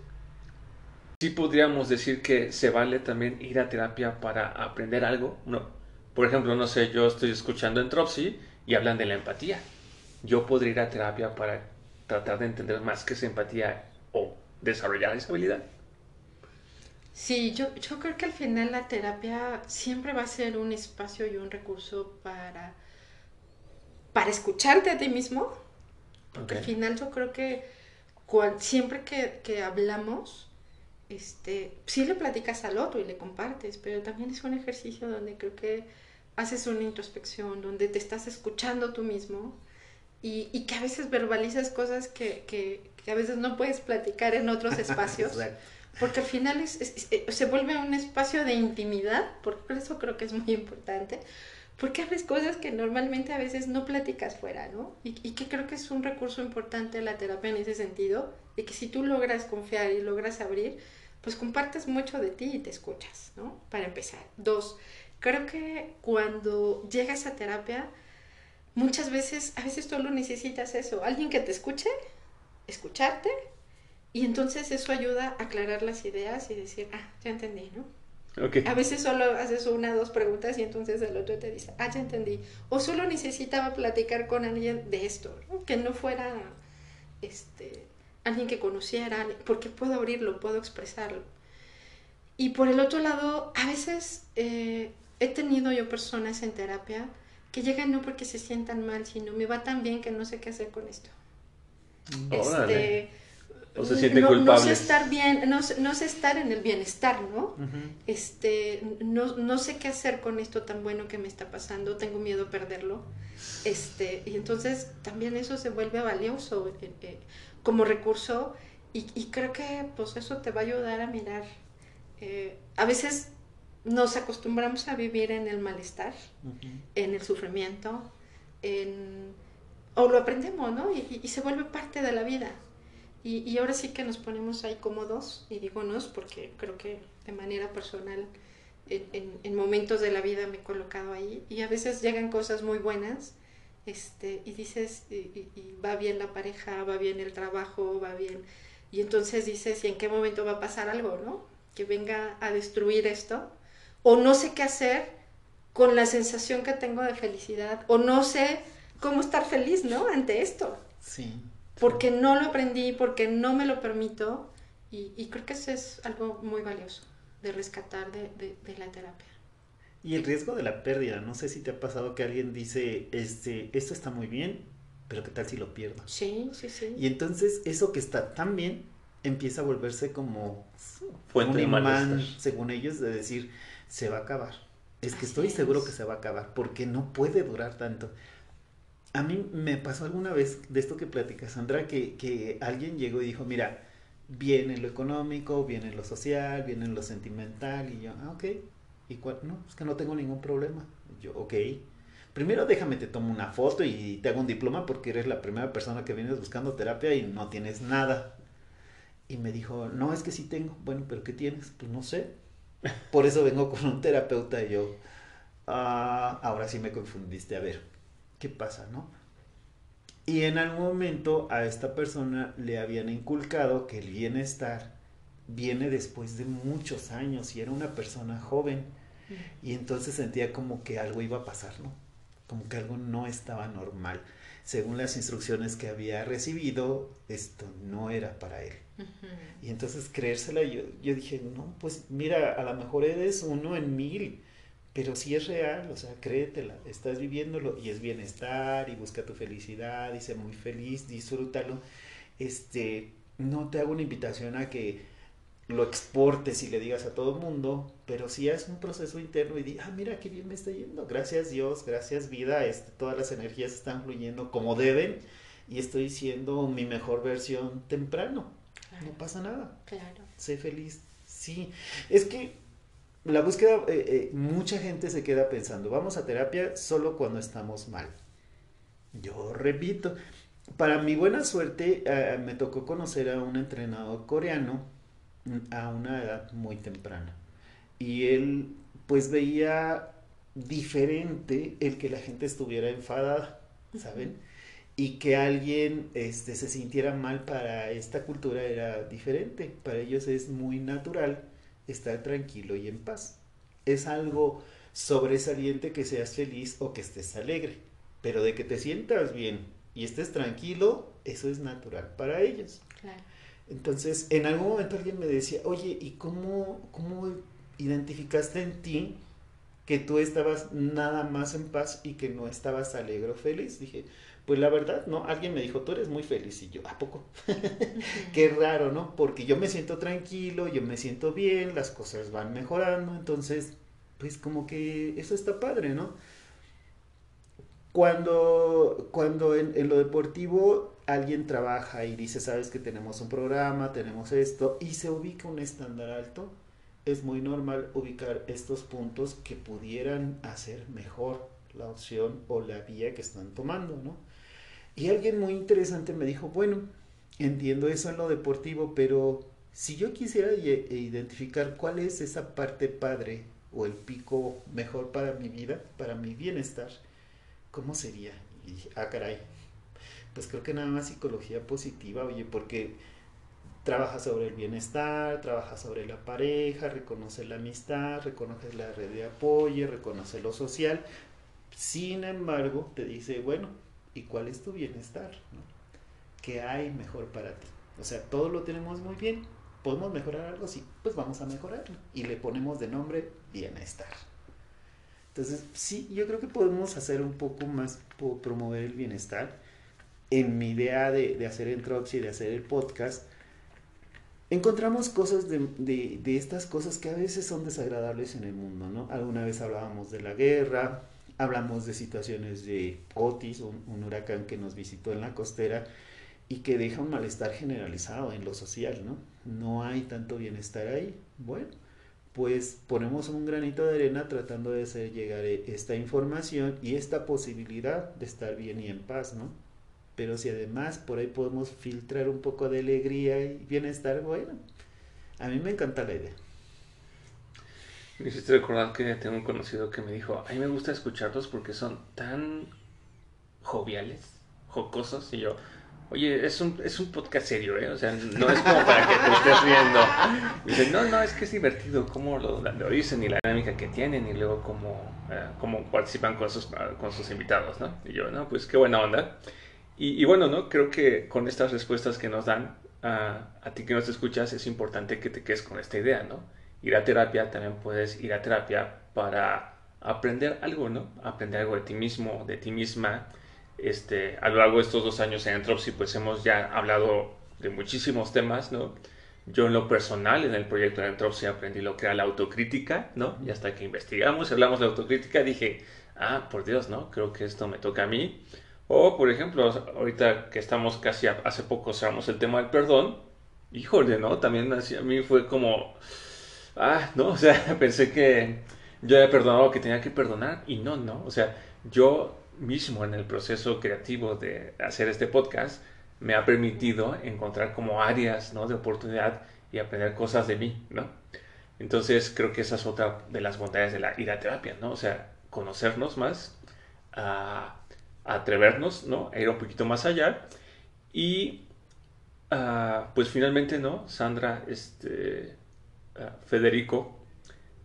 ¿sí podríamos decir que se vale también ir a terapia para aprender algo? No. Por ejemplo, no sé, yo estoy escuchando en Tropsy y hablan de la empatía. Yo podría ir a terapia para tratar de entender más qué es empatía o desarrollar esa habilidad. Sí, yo, yo creo que al final la terapia siempre va a ser un espacio y un recurso para, para escucharte a ti mismo, porque al final yo creo que siempre que, que, hablamos, este, sí le platicas al otro y le compartes, pero también es un ejercicio donde creo que haces una introspección, donde te estás escuchando tú mismo y, y que a veces verbalizas cosas que, que, que, a veces no puedes platicar en otros [LAUGHS] espacios. porque al final es, eh, se vuelve un espacio de intimidad, por eso creo que es muy importante, porque haces cosas que normalmente a veces no platicas fuera, ¿no? Y, y, que creo que es un recurso importante la terapia en ese sentido, y que si tú logras confiar y logras abrir, pues compartes mucho de ti y te escuchas, ¿no? Para empezar. Dos, Creo que cuando llegas a terapia, muchas veces, a veces solo necesitas eso, alguien que te escuche, escucharte, y entonces eso ayuda a aclarar las ideas y decir, ah, ya entendí, ¿no? Okay. A veces solo haces una o dos preguntas y entonces el otro te dice, ah, ya entendí. O solo necesitaba platicar con alguien de esto, ¿no? que no fuera este, alguien que conociera, porque puedo abrirlo, puedo expresarlo. Y por el otro lado, a veces eh, he tenido yo personas en terapia que llegan no porque se sientan mal, sino me va tan bien que no sé qué hacer con esto. Mm. Este, se siente no, no, sé estar bien, no, no, sé estar en el bienestar, ¿no? Este, no, no sé qué hacer con esto tan bueno que me está pasando, tengo miedo a perderlo. Este, y entonces también eso se vuelve valioso eh, eh, como recurso y, y, creo que pues eso te va a ayudar a mirar. Eh, a veces nos acostumbramos a vivir en el malestar, en el sufrimiento, en, o lo aprendemos, ¿no? Y, se vuelve parte de la vida. Y, y, ahora sí que nos ponemos ahí cómodos, y digo nos porque creo que de manera personal en, en, momentos de la vida me he colocado ahí y a veces llegan cosas muy buenas este, y dices, y, y va bien la pareja, va bien el trabajo, va bien, y entonces dices, ¿y en qué momento va a pasar algo, no? Que venga a destruir esto o no sé qué hacer con la sensación que tengo de felicidad, o no sé cómo estar feliz, ¿no? Ante esto. Sí. Porque no lo aprendí, porque no me lo permito, y, creo que eso es algo muy valioso de rescatar de, de, la terapia. Y el riesgo de la pérdida, no sé si te ha pasado que alguien dice, este, esto está muy bien, pero ¿qué tal si lo pierdo? Sí, sí, sí. Y entonces eso que está tan bien empieza a volverse como Fuente un imán, según ellos, de decir, se va a acabar. Es que estoy seguro que se va a acabar porque no puede durar tanto. A mí me pasó alguna vez de esto que platica Sandra, que, que alguien llegó y dijo, mira, viene lo económico, viene lo social, viene lo sentimental, y yo, ah, ok, ¿y cuál? No, es que no tengo ningún problema. Yo, ok. Primero déjame te tomo una foto y te hago un diploma porque eres la primera persona que vienes buscando terapia y no tienes nada. Y me dijo, no, es que sí tengo. Bueno, pero ¿qué tienes? Pues no sé. Por eso vengo con un terapeuta y yo, ah, ahora sí me confundiste, a ver, ¿qué pasa, no? Y en algún momento a esta persona le habían inculcado que el bienestar viene después de muchos años y era una persona joven mm. y entonces sentía como que algo iba a pasar, ¿no? Como que algo no estaba normal. Según las instrucciones que había recibido, esto no era para él. Y entonces creérsela, yo, yo dije, no, pues mira, a lo mejor eres uno en mil, pero si es real, o sea, créetela, estás viviéndolo y es bienestar y busca tu felicidad y sé muy feliz, disfrútalo. Este, no te hago una invitación a que lo exportes y le digas a todo el mundo, pero si es un proceso interno y di, ah, mira qué bien me está yendo, gracias Dios, gracias vida, este, todas las energías están fluyendo como deben y estoy siendo mi mejor versión temprano no pasa nada. Claro. Sé feliz. Sí. Es que la búsqueda, eh, eh, mucha gente se queda pensando, vamos a terapia solo cuando estamos mal. Yo repito, para mi buena suerte eh, me tocó conocer a un entrenador coreano mm, a una edad muy temprana. Y él pues veía diferente el que la gente estuviera enfadada, ¿saben? Y que alguien este, se sintiera mal para esta cultura era diferente. Para ellos es muy natural estar tranquilo y en paz. Es algo sobresaliente que seas feliz o que estés alegre, pero de que te sientas bien y estés tranquilo, eso es natural para ellos. Entonces, en algún momento alguien me decía, oye, ¿y cómo, cómo identificaste en ti que tú estabas nada más en paz y que no estabas alegre o feliz? Dije, pues la verdad, ¿no? Alguien me dijo, tú eres muy feliz y yo, ¿a poco? [LAUGHS] Qué raro, ¿no? Porque yo me siento tranquilo, yo me siento bien, las cosas van mejorando, entonces, pues como que eso está padre, ¿no? Cuando, cuando en, en lo deportivo alguien trabaja y dice, sabes que tenemos un programa, tenemos esto, y se ubica un estándar alto, es muy normal ubicar estos puntos que pudieran hacer mejor la opción o la vía que están tomando, ¿no? Y alguien muy interesante me dijo, bueno, entiendo eso en lo deportivo, pero si yo quisiera e identificar cuál es esa parte padre o el pico mejor para mi vida, para mi bienestar, ¿cómo sería? Y dije, ah, caray, pues creo que nada más psicología positiva, oye, porque trabaja sobre el bienestar, trabaja sobre la pareja, reconoce la amistad, reconoce la red de apoyo, reconoce lo social. Sin embargo, te dice, bueno, ¿y cuál es tu bienestar? ¿Qué hay mejor para ti? O sea, todo lo tenemos muy bien. ¿Podemos mejorar algo? Sí, pues vamos a mejorarlo. Y le ponemos de nombre bienestar. Entonces, sí, yo creo que podemos hacer un poco más promover el bienestar. En mi idea de, de hacer Entroxy, de hacer el podcast, encontramos cosas de, de, de, estas cosas que a veces son desagradables en el mundo, ¿no? Alguna vez hablábamos de la guerra, hablamos de situaciones de Otis, un, huracán que nos visitó en la costera y que deja un malestar generalizado en lo social, ¿no? No hay tanto bienestar ahí. Bueno, pues ponemos un granito de arena tratando de hacer llegar esta información y esta posibilidad de estar bien y en paz, ¿no? Pero si además por ahí podemos filtrar un poco de alegría y bienestar, bueno, a mí me encanta la idea. Me hiciste recordar que tengo un conocido que me dijo, a mí me gusta escucharlos porque son tan joviales, jocosos, y yo, oye, es un, es un podcast serio, ¿eh? O sea, no es como para que te estés riendo. Y dice, no, no, es que es divertido cómo lo, lo dicen y la dinámica que tienen y luego cómo, eh, cómo participan con sus, con sus invitados, ¿no? Y yo, no, pues qué buena onda. Y, bueno, ¿no? Creo que con estas respuestas que nos dan, a, a ti que nos escuchas, es importante que te quedes con esta idea, ¿no? Ir a terapia, también puedes ir a terapia para aprender algo, ¿no? Aprender algo de ti mismo, de ti misma. Este, a lo largo de estos dos años en Entropsy, pues hemos ya hablado de muchísimos temas, ¿no? Yo en lo personal, en el proyecto de Entropsy, aprendí lo que era la autocrítica, ¿no? Y hasta que investigamos, hablamos de autocrítica, dije, ah, por Dios, ¿no? Creo que esto me toca a mí. O, por ejemplo, ahorita que estamos casi hace poco cerramos el tema del perdón, híjole, ¿no? También a mí fue como, ah, no, o sea, [LAUGHS] pensé que yo había perdonado lo que tenía que perdonar y no, no, o sea, yo mismo en el proceso creativo de hacer este podcast me ha permitido encontrar como áreas, ¿no? De oportunidad y aprender cosas de mí, ¿no? Entonces creo que esa es otra de las bondades de la ir a terapia, ¿no? O sea, conocernos más, a atrevernos, ¿no? A ir un poquito más allá. Y uh, pues finalmente, ¿no? Sandra, este, Federico,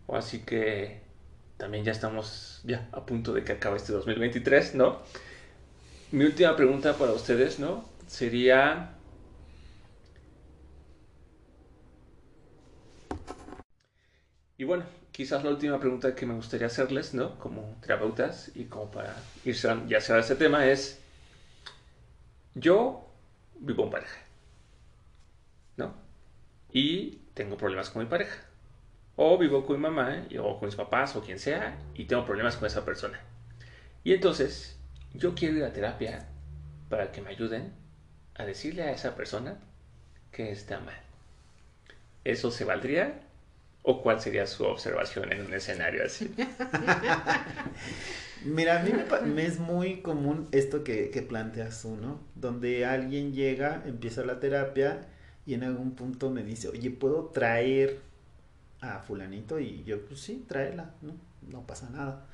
así que también ya estamos ya a punto de que acabe este 2023, ¿no? Mi última pregunta para ustedes, ¿no? Sería... Y bueno, quizás la última pregunta que me gustaría hacerles, ¿no? Como terapeutas y como para irse ya sea este tema es, yo vivo en pareja. Y tengo problemas con mi pareja. O vivo con mi mamá, o con mis papás, o quien sea, y tengo problemas con esa persona. Y entonces, yo quiero ir a terapia para que me ayuden a decirle a esa persona que está mal. ¿Eso se valdría ¿O cuál sería su observación en un escenario así? [LAUGHS] Mira, a mí me, es muy común esto que, que planteas tú, ¿no? Donde alguien llega, empieza la terapia y en algún punto me dice, oye, ¿puedo traer a fulanito? Y yo, pues sí, tráela, ¿no? No pasa nada.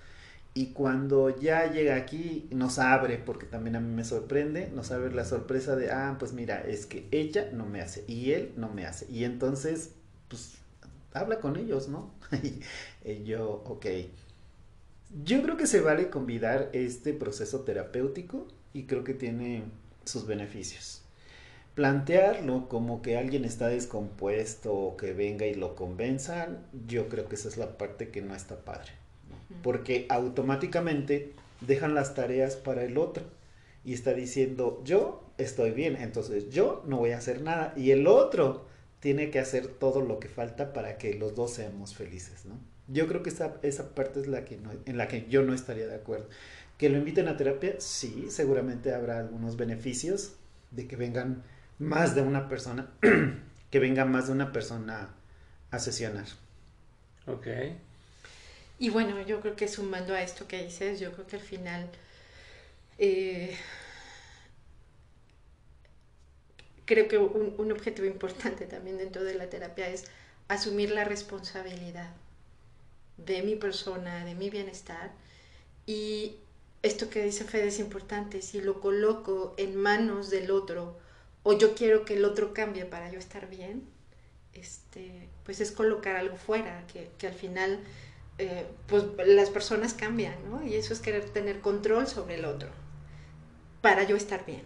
Y cuando ya llega aquí, nos abre, porque también a mí me sorprende, nos abre la sorpresa de, ah, pues mira, es que ella no me hace y él no me hace. Y entonces, pues, habla con ellos, ¿no? [LAUGHS] y yo, ok. Yo creo que se vale convidar este proceso terapéutico y creo que tiene sus beneficios. Plantearlo como que alguien está descompuesto o que venga y lo convenzan, yo creo que esa es la parte que no está padre. Porque automáticamente dejan las tareas para el otro y está diciendo yo estoy bien, entonces yo no voy a hacer nada y el otro tiene que hacer todo lo que falta para que los dos seamos felices, ¿no? Yo creo que esa, esa parte es la que en la que yo no estaría de acuerdo. Que lo inviten a terapia, sí, seguramente habrá algunos beneficios de que vengan más de una persona, [CLEARS THROAT] que venga más de una persona a sesionar. Ok. Y bueno, yo creo que sumando a esto que dices, yo creo que al final eh, creo que un, un, objetivo importante también dentro de la terapia es asumir la responsabilidad de mi persona, de mi bienestar. Y esto que dice Fede es importante, si lo coloco en manos del otro o yo quiero que el otro cambie para yo estar bien, este, pues es colocar algo fuera, que, que al final eh, pues las personas cambian, ¿no? Y eso es querer tener control sobre el otro para yo estar bien.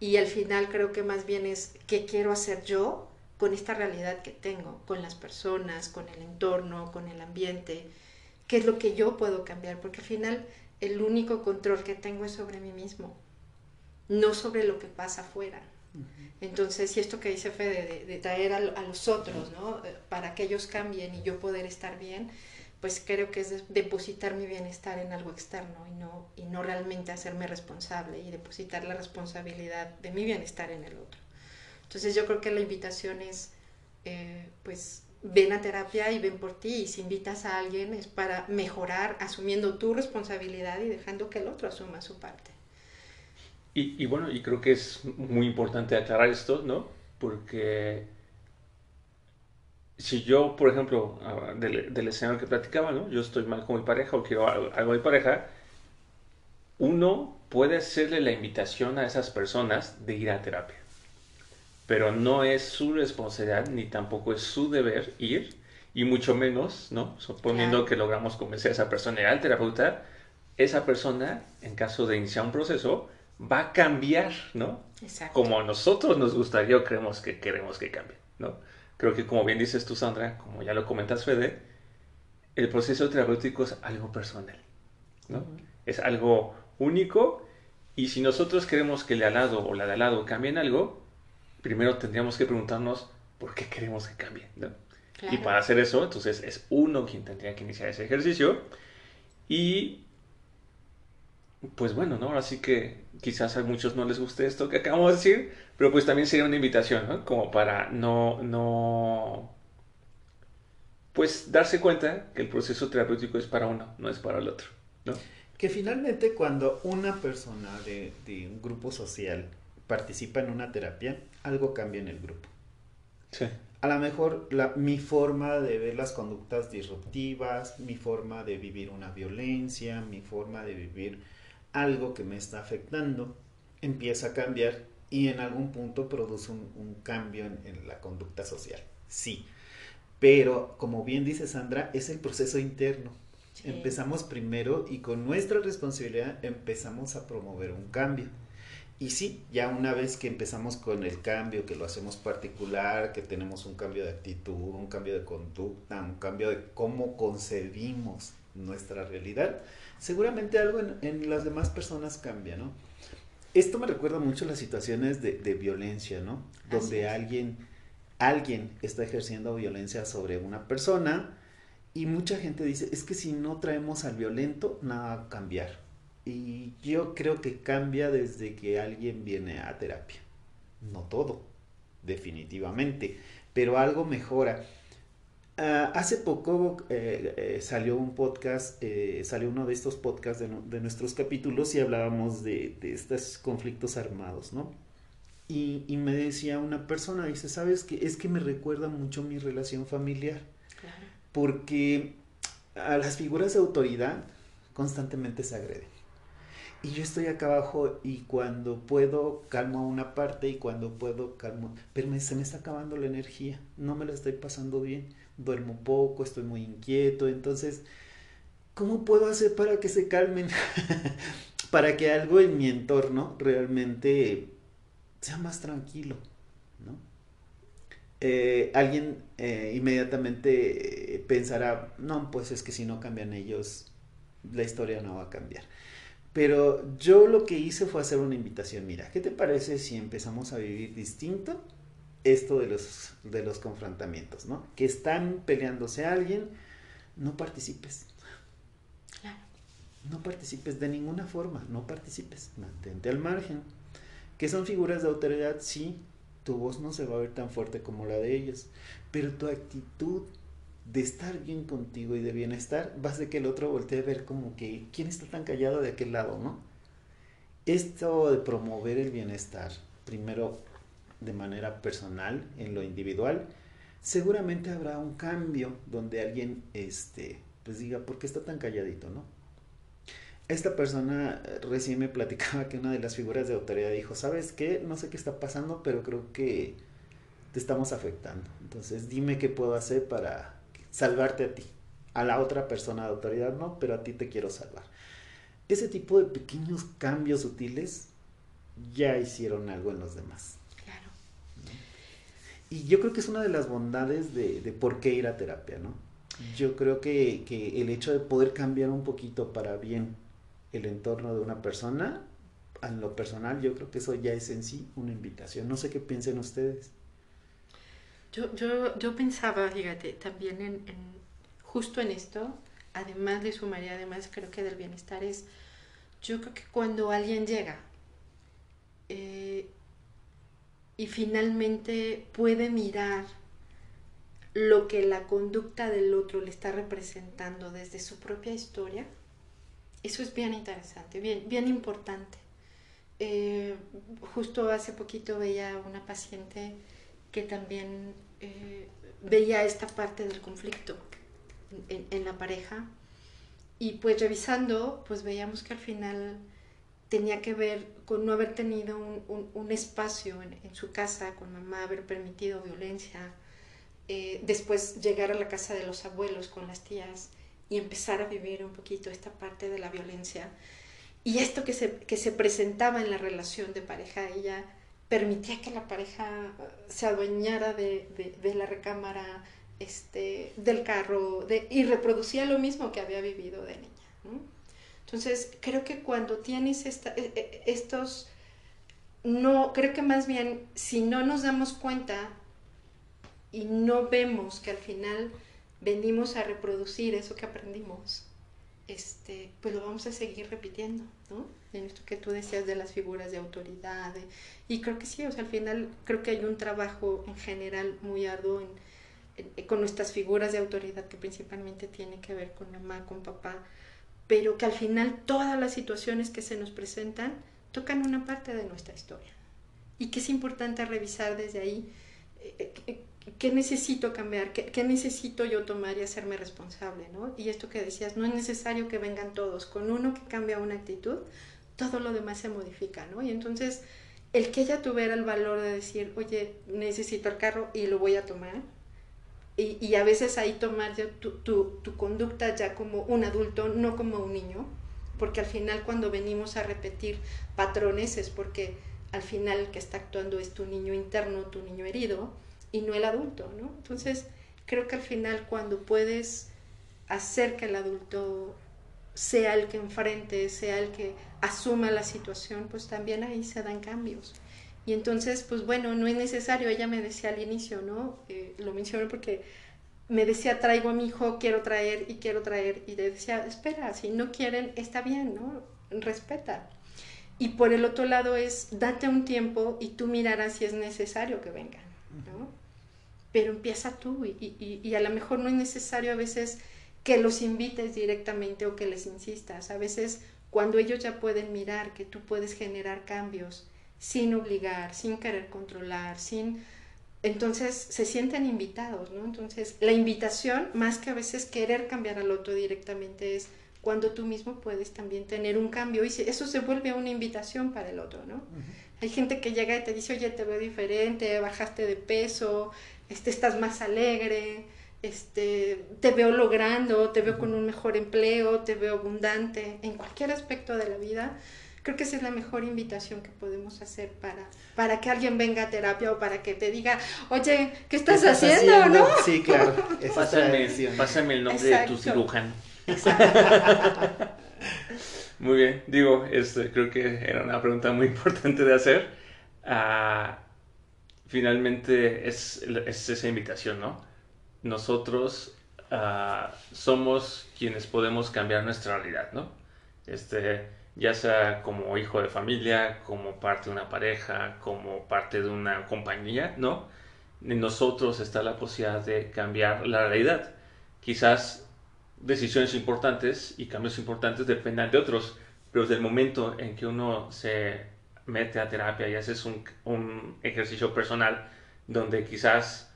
Y al final creo que más bien es qué quiero hacer yo con esta realidad que tengo, con las personas, con el entorno, con el ambiente, qué es lo que yo puedo cambiar, porque al final el único control que tengo es sobre mí mismo, no sobre lo que pasa afuera. Entonces, y esto que dice Fede, de, traer a, los otros, ¿no? Para que ellos cambien y yo poder estar bien, pues creo que es depositar mi bienestar en algo externo y no, y no realmente hacerme responsable y depositar la responsabilidad de mi bienestar en el otro. Entonces yo creo que la invitación es, eh, pues, ven a terapia y ven por ti. Y si invitas a alguien es para mejorar asumiendo tu responsabilidad y dejando que el otro asuma su parte. Y, bueno, y creo que es muy importante aclarar esto, ¿no? Porque si yo, por ejemplo, del, del, escenario que platicaba, ¿no? Yo estoy mal con mi pareja o quiero algo, algo de mi pareja, uno puede hacerle la invitación a esas personas de ir a terapia pero no es su responsabilidad ni tampoco es su deber ir, y mucho menos, ¿no? Suponiendo que logramos convencer a esa persona al terapeuta, esa persona, en caso de iniciar un proceso, va a cambiar, ¿no? Exacto. Como a nosotros nos gustaría o creemos que queremos que cambie, ¿no? Creo que como bien dices tú, Sandra, como ya lo comentas, Fede, el proceso terapéutico es algo personal, ¿no? Es algo único y si nosotros queremos que el de al lado o la de al lado cambien algo, primero tendríamos que preguntarnos por qué queremos que cambie. ¿no? Y para hacer eso, entonces es uno quien tendría que iniciar ese ejercicio. Y pues bueno, ¿no? Así que quizás a muchos no les guste esto que acabamos de decir, pero pues también sería una invitación, ¿no? Como para no, no, pues darse cuenta que el proceso terapéutico es para uno, no es para el otro, ¿no? Que finalmente cuando una persona de, de un grupo social participa en una terapia, algo cambia en el grupo. Sí. A lo mejor la, mi forma de ver las conductas disruptivas, mi forma de vivir una violencia, mi forma de vivir algo que me está afectando, empieza a cambiar y en algún punto produce un, cambio en, la conducta social. Sí. Pero, como bien dice Sandra, es el proceso interno. Empezamos primero y con nuestra responsabilidad empezamos a promover un cambio. Y sí, ya una vez que empezamos con el cambio, que lo hacemos particular, que tenemos un cambio de actitud, un cambio de conducta, un cambio de cómo concebimos nuestra realidad, seguramente algo en, las demás personas cambia, ¿no? Esto me recuerda mucho las situaciones de, violencia, ¿no? Donde alguien, alguien está ejerciendo violencia sobre una persona y mucha gente dice, es que si no traemos al violento, nada va a cambiar. Y yo creo que cambia desde que alguien viene a terapia. No todo, definitivamente, pero algo mejora. Ah, hace poco eh, eh, salió un podcast, eh, salió uno de estos podcasts de, de nuestros capítulos y hablábamos de, de estos conflictos armados, ¿no? Y, y, me decía una persona, dice, ¿sabes qué? Es que me recuerda mucho mi relación familiar. Claro. Porque a las figuras de autoridad constantemente se agreden. Y yo estoy acá abajo y cuando puedo calmo a una parte y cuando puedo calmo, pero me, se me está acabando la energía, no me la estoy pasando bien, duermo poco, estoy muy inquieto, entonces, ¿cómo puedo hacer para que se calmen? [LAUGHS] para que algo en mi entorno realmente sea más tranquilo, ¿no? Eh, alguien eh, inmediatamente pensará, no, pues es que si no cambian ellos, la historia no va a cambiar. Pero yo lo que hice fue hacer una invitación. Mira, ¿qué te parece si empezamos a vivir distinto esto de los, de los confrontamientos, ¿no? Que están peleándose a alguien, no participes. Claro. No participes de ninguna forma, no participes, mantente al margen. Que son figuras de autoridad, sí, tu voz no se va a ver tan fuerte como la de ellos, pero tu actitud de estar bien contigo y de bienestar, vas de que el otro voltee a ver como que, ¿quién está tan callado de aquel lado, no? Esto de promover el bienestar, primero de manera personal, en lo individual, seguramente habrá un cambio donde alguien, este, pues diga, ¿por qué está tan calladito, no? Esta persona eh, recién me platicaba que una de las figuras de autoridad dijo, ¿sabes qué? No sé qué está pasando, pero creo que te estamos afectando. Entonces, dime qué puedo hacer para salvarte a ti. A la otra persona de autoridad no, pero a ti te quiero salvar. Ese tipo de pequeños cambios sutiles ya hicieron algo en los demás. Y yo creo que es una de las bondades de, de por qué ir a terapia, ¿no? Yo creo que, que, el hecho de poder cambiar un poquito para bien el entorno de una persona, en lo personal, yo creo que eso ya es en sí una invitación. No sé qué piensen ustedes. Yo, yo, yo pensaba, fíjate, también en, en, justo en esto, además de sumaría, además creo que del bienestar es, yo creo que cuando alguien llega eh, y finalmente puede mirar lo que la conducta del otro le está representando desde su propia historia, eso es bien interesante, bien, bien importante. Eh, justo hace poquito veía una paciente que también eh, veía esta parte del conflicto en, en, la pareja y pues revisando pues veíamos que al final tenía que ver con no haber tenido un, un, un espacio en, en, su casa con mamá, haber permitido violencia, eh, después llegar a la casa de los abuelos con las tías y empezar a vivir un poquito esta parte de la violencia y esto que se, que se presentaba en la relación de pareja, ella permitía que la pareja uh, se adueñara de, de, de la recámara, este, del carro, de, y reproducía lo mismo que había vivido de niña. ¿no? Entonces, creo que cuando tienes esta, e, e, estos, no, creo que más bien, si no nos damos cuenta y no vemos que al final venimos a reproducir eso que aprendimos, este, pues lo vamos a seguir repitiendo, ¿no? En esto que tú decías de las figuras de autoridad. De, y creo que sí, o sea, al final creo que hay un trabajo en general muy arduo en, en, con nuestras figuras de autoridad que principalmente tiene que ver con mamá, con papá, pero que al final todas las situaciones que se nos presentan tocan una parte de nuestra historia. Y que es importante revisar desde ahí eh, eh, ¿qué necesito cambiar? ¿Qué, ¿Qué, necesito yo tomar y hacerme responsable? ¿no? Y esto que decías, no es necesario que vengan todos, con uno que cambia una actitud, todo lo demás se modifica, ¿no? Y entonces, el que ella tuviera el valor de decir, oye, necesito el carro y lo voy a tomar, y, a veces ahí tomar tu, tu, conducta ya como un adulto, no como un niño, porque al final cuando venimos a repetir patrones es porque al final el que está actuando es tu niño interno, tu niño herido, y no el adulto. Entonces, creo que al final cuando puedes hacer que el adulto sea el que enfrente, sea el que asuma la situación, pues también ahí se dan cambios. Y entonces, pues bueno, no es necesario, ella me decía al inicio, ¿no? Eh, lo menciono porque me decía, traigo a mi hijo, quiero traer y quiero traer, y le decía, espera, si no quieren, está bien, ¿no? Respeta. Y por el otro lado es, date un tiempo y tú mirarás si es necesario que vengan, ¿no? pero empieza tú y, y, a lo mejor no es necesario a veces que los invites directamente o que les insistas. A veces cuando ellos ya pueden mirar que tú puedes generar cambios sin obligar, sin querer controlar, sin... Entonces se sienten invitados, ¿no? Entonces la invitación, más que a veces querer cambiar al otro directamente, es cuando tú mismo puedes también tener un cambio y eso se vuelve una invitación para el otro, ¿no? Hay gente que llega y te dice, oye, te veo diferente, bajaste de peso, este, estás más alegre, este, te veo logrando, te veo con un mejor empleo, te veo abundante en cualquier aspecto de la vida. Creo que esa es la mejor invitación que podemos hacer para, para que alguien venga a terapia o para que te diga, oye, ¿qué estás, haciendo, ¿no? Sí, claro. [LAUGHS] Pásame, pásame, el nombre de tu cirujano. muy bien, digo, este, creo que era una pregunta muy [LAUGHS] importante de hacer. Ah, finalmente es, es, esa invitación, ¿no? Nosotros ah, somos quienes podemos cambiar nuestra realidad, ¿no? Este, ya sea como hijo de familia, como parte de una pareja, como parte de una compañía, ¿no? En nosotros está la posibilidad de cambiar la realidad. Quizás decisiones importantes y cambios importantes dependan de otros, pero desde el momento en que uno se mete a terapia y haces un, un ejercicio personal donde quizás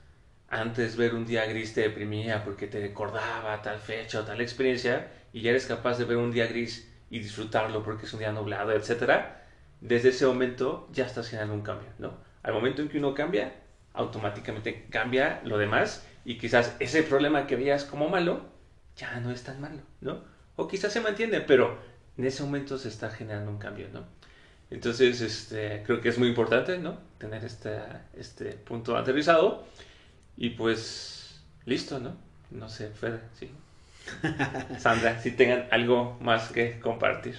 antes ver un día gris te deprimía porque te recordaba tal fecha o tal experiencia y ya eres capaz de ver un día gris y disfrutarlo porque es un día nublado, etcétera, desde ese momento ya estás generando un cambio, ¿no? Al momento en que uno cambia, automáticamente cambia lo demás y quizás ese problema que veías como malo ya no es tan malo, ¿no? O quizás se mantiene, pero en ese momento se está generando un cambio, ¿no? Entonces, este, creo que es muy importante, ¿no? Tener este, este punto aterrizado y pues, listo, ¿no? No sé, Fede, sí. [LAUGHS] Sandra, si tengan algo más que compartir.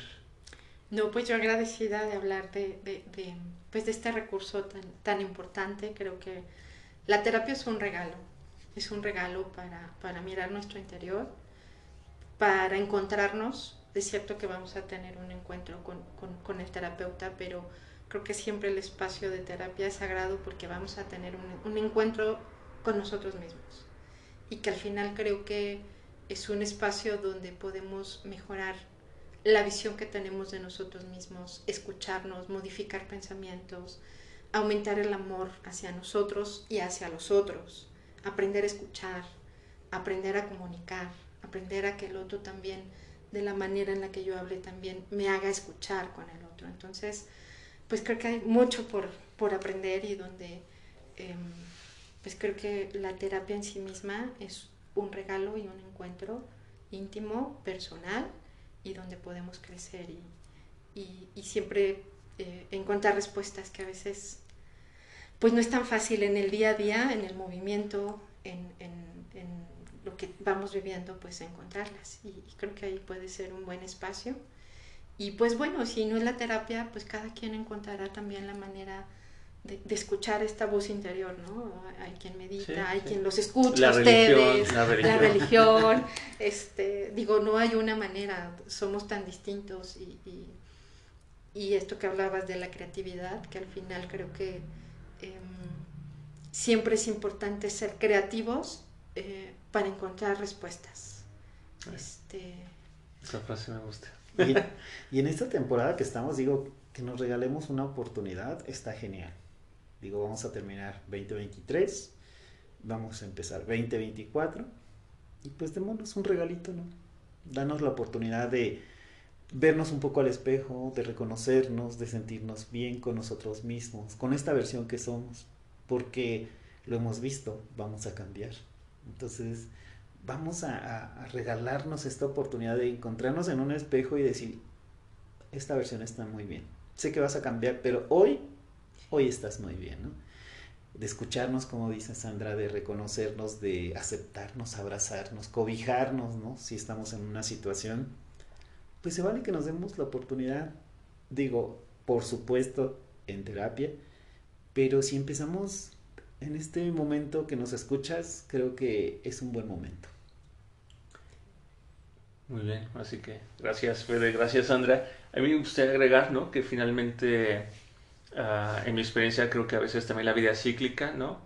No, pues yo agradecida de hablar de, pues de este recurso tan, tan importante. Creo que la terapia es un regalo, es un regalo para, para mirar nuestro interior para encontrarnos. Es cierto que vamos a tener un encuentro con, con, el terapeuta, pero creo que siempre el espacio de terapia es sagrado porque vamos a tener un encuentro con nosotros mismos. Y que al final creo que es un espacio donde podemos mejorar la visión que tenemos de nosotros mismos, escucharnos, modificar pensamientos, aumentar el amor hacia nosotros y hacia los otros, aprender a escuchar, aprender a comunicar, aprender a que el otro también, de la manera en la que yo hable también, me haga escuchar con el otro. Entonces, pues creo que hay mucho por, por aprender y donde, em, pues creo que la terapia en sí misma es un regalo y un encuentro íntimo, personal, y donde podemos crecer y, y, siempre eh, encontrar respuestas que a veces pues no es tan fácil en el día a día, en el movimiento, en, lo que vamos viviendo, pues encontrarlas. Y, creo que ahí puede ser un buen espacio. Y pues bueno, si no es la terapia, pues cada quien encontrará también la manera de, escuchar esta voz interior, ¿no? Hay quien medita, hay quien los escucha, ustedes, la religión. [LAUGHS] este, digo, no hay una manera, somos tan distintos y, y, esto que hablabas de la creatividad, que al final creo que em, siempre es importante ser creativos eh, para encontrar respuestas. Este... Esa frase me gusta. Y, en esta temporada que estamos, digo, que nos regalemos una oportunidad, está genial. Digo, vamos a terminar 2023, vamos a empezar 2024 y pues démonos un regalito, ¿no? Danos la oportunidad de vernos un poco al espejo, de reconocernos, de sentirnos bien con nosotros mismos, con esta versión que somos, porque lo hemos visto, vamos a cambiar. Entonces, vamos a, regalarnos esta oportunidad de encontrarnos en un espejo y decir, esta versión está muy bien. Sé que vas a cambiar, pero hoy, hoy estás muy bien, ¿no? De escucharnos, como dice Sandra, de reconocernos, de aceptarnos, abrazarnos, cobijarnos, ¿no? Si estamos en una situación, pues se vale que nos demos la oportunidad, digo, por supuesto, en terapia, pero si empezamos en este momento que nos escuchas, creo que es un buen momento. Muy bien, así que gracias Fede, gracias Sandra. A mí me gustaría agregar, ¿no? Que finalmente, ah, en mi experiencia, creo que a veces también la vida es cíclica, ¿no?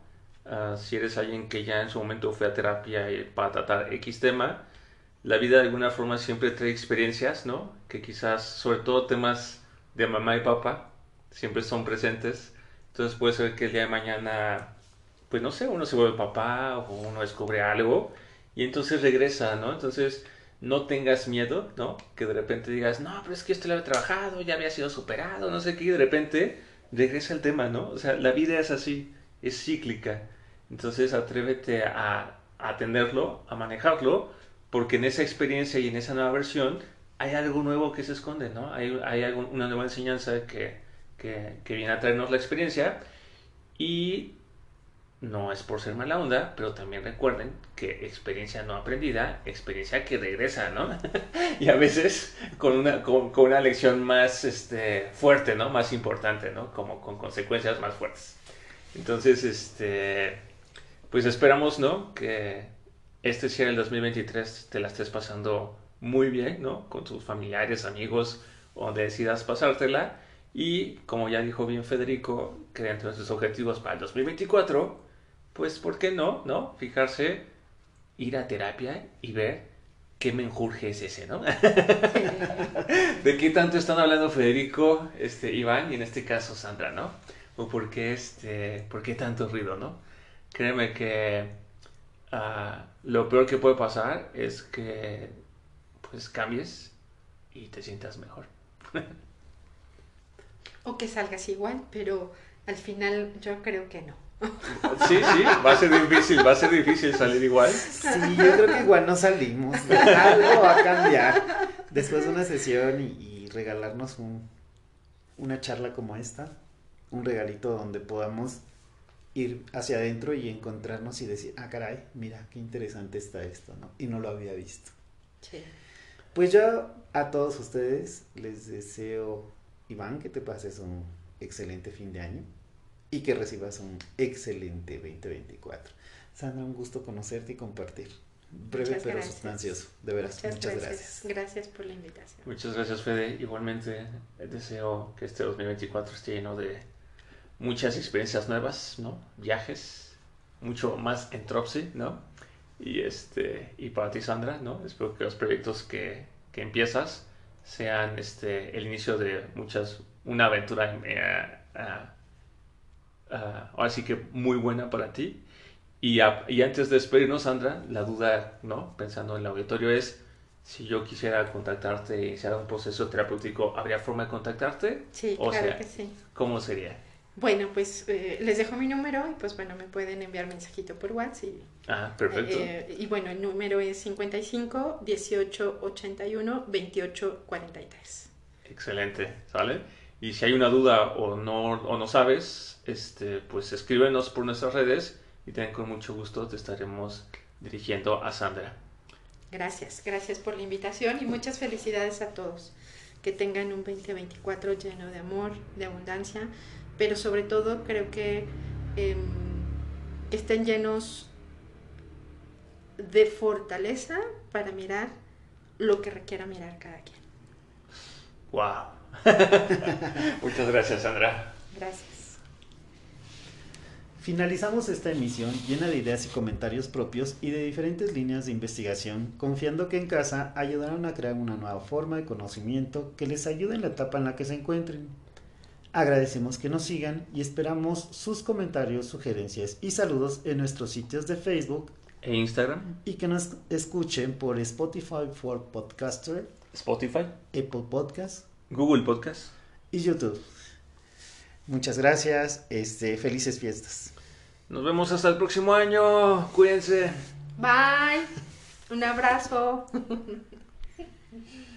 Ah, si eres alguien que ya en su momento fue a terapia para tratar X tema, la vida de alguna forma siempre trae experiencias, ¿no? Que quizás, sobre todo temas de mamá y papá, siempre son presentes. Entonces puede ser que el día de mañana, pues no sé, uno se vuelve papá o uno descubre algo y entonces regresa, ¿no? Entonces no tengas miedo, ¿no? Que de repente digas, no, pero es que esto lo había trabajado, ya había sido superado, no sé qué, y de repente regresa el tema, ¿no? O sea, la vida es así, es cíclica. Entonces atrévete a, atenderlo, a manejarlo, porque en esa experiencia y en esa nueva versión hay algo nuevo que se esconde, ¿no? Hay, hay una nueva enseñanza que, que, que viene a traernos la experiencia y no es por ser mala onda, pero también recuerden que experiencia no aprendida, experiencia que regresa, ¿no? [LAUGHS] y a veces con una, con, una lección más este, fuerte, ¿no? Más importante, ¿no? Como con consecuencias más fuertes. Entonces, este, pues esperamos, ¿no? Que este sea el 2023 te la estés pasando muy bien, ¿no? Con tus familiares, amigos, donde decidas pasártela. Y como ya dijo bien Federico, que dentro de sus objetivos para el 2024 pues ¿por qué no? ¿No? Fijarse, ir a terapia y ver qué menjurje es ese, ¿no? [LAUGHS] ¿De qué tanto están hablando Federico, este, Iván y en este caso Sandra, ¿no? O por qué, este, por qué tanto ruido, ¿no? Créeme que ah, lo peor que puede pasar es que pues cambies y te sientas mejor. [LAUGHS] o que salgas igual, pero al final yo creo que no. Sí, sí, va a ser difícil, va a ser difícil salir igual. Sí, yo creo que igual no salimos. Algo va a cambiar después de una sesión y, regalarnos un, una charla como esta, un regalito donde podamos ir hacia adentro y encontrarnos y decir, ah, caray, mira, qué interesante está esto, ¿no? Y no lo había visto. Sí. Pues yo a todos ustedes les deseo, Iván, que te pases un excelente fin de año y que recibas un excelente 2024. Sandra, un gusto conocerte y compartir. Breve pero sustancioso, de veras. Muchas, gracias. gracias. por la invitación. Muchas gracias, Fede. Igualmente deseo que este 2024 esté lleno de muchas experiencias nuevas, ¿no? Viajes, mucho más en Tropsy, ¿no? Y, este, y para ti, Sandra, ¿no? Espero que los proyectos que, que empiezas sean este, el inicio de muchas, una aventura eh, uh, ahora sí que muy buena para ti. Y, y, antes de despedirnos, Sandra, la duda, ¿no? Pensando en el auditorio es, si yo quisiera contactarte y iniciar un proceso terapéutico, ¿habría forma de contactarte? Sí, claro que sí. ¿Cómo sería? Bueno, pues eh, les dejo mi número y pues bueno, me pueden enviar mensajito por WhatsApp. Y, ah, perfecto. Eh, y bueno, el número es 55 18 81 28 43. Excelente, ¿sale? Y si hay una duda o no, o no sabes, este, pues escríbenos por nuestras redes y también con mucho gusto te estaremos dirigiendo a Sandra. Gracias, gracias por la invitación y muchas felicidades a todos. Que tengan un 2024 lleno de amor, de abundancia, pero sobre todo creo que em, estén llenos de fortaleza para mirar lo que requiera mirar cada quien. ¡Wow! [LAUGHS] Muchas gracias, Sandra. Gracias. Finalizamos esta emisión llena de ideas y comentarios propios y de diferentes líneas de investigación, confiando que en casa ayudarán a crear una nueva forma de conocimiento que les ayude en la etapa en la que se encuentren. Agradecemos que nos sigan y esperamos sus comentarios, sugerencias y saludos en nuestros sitios de Facebook e Instagram y que nos escuchen por Spotify for Podcaster, Spotify, Apple Podcast Google Podcast y YouTube. Muchas gracias, este, felices fiestas. Nos vemos hasta el próximo año, cuídense. Bye, un abrazo. [LAUGHS]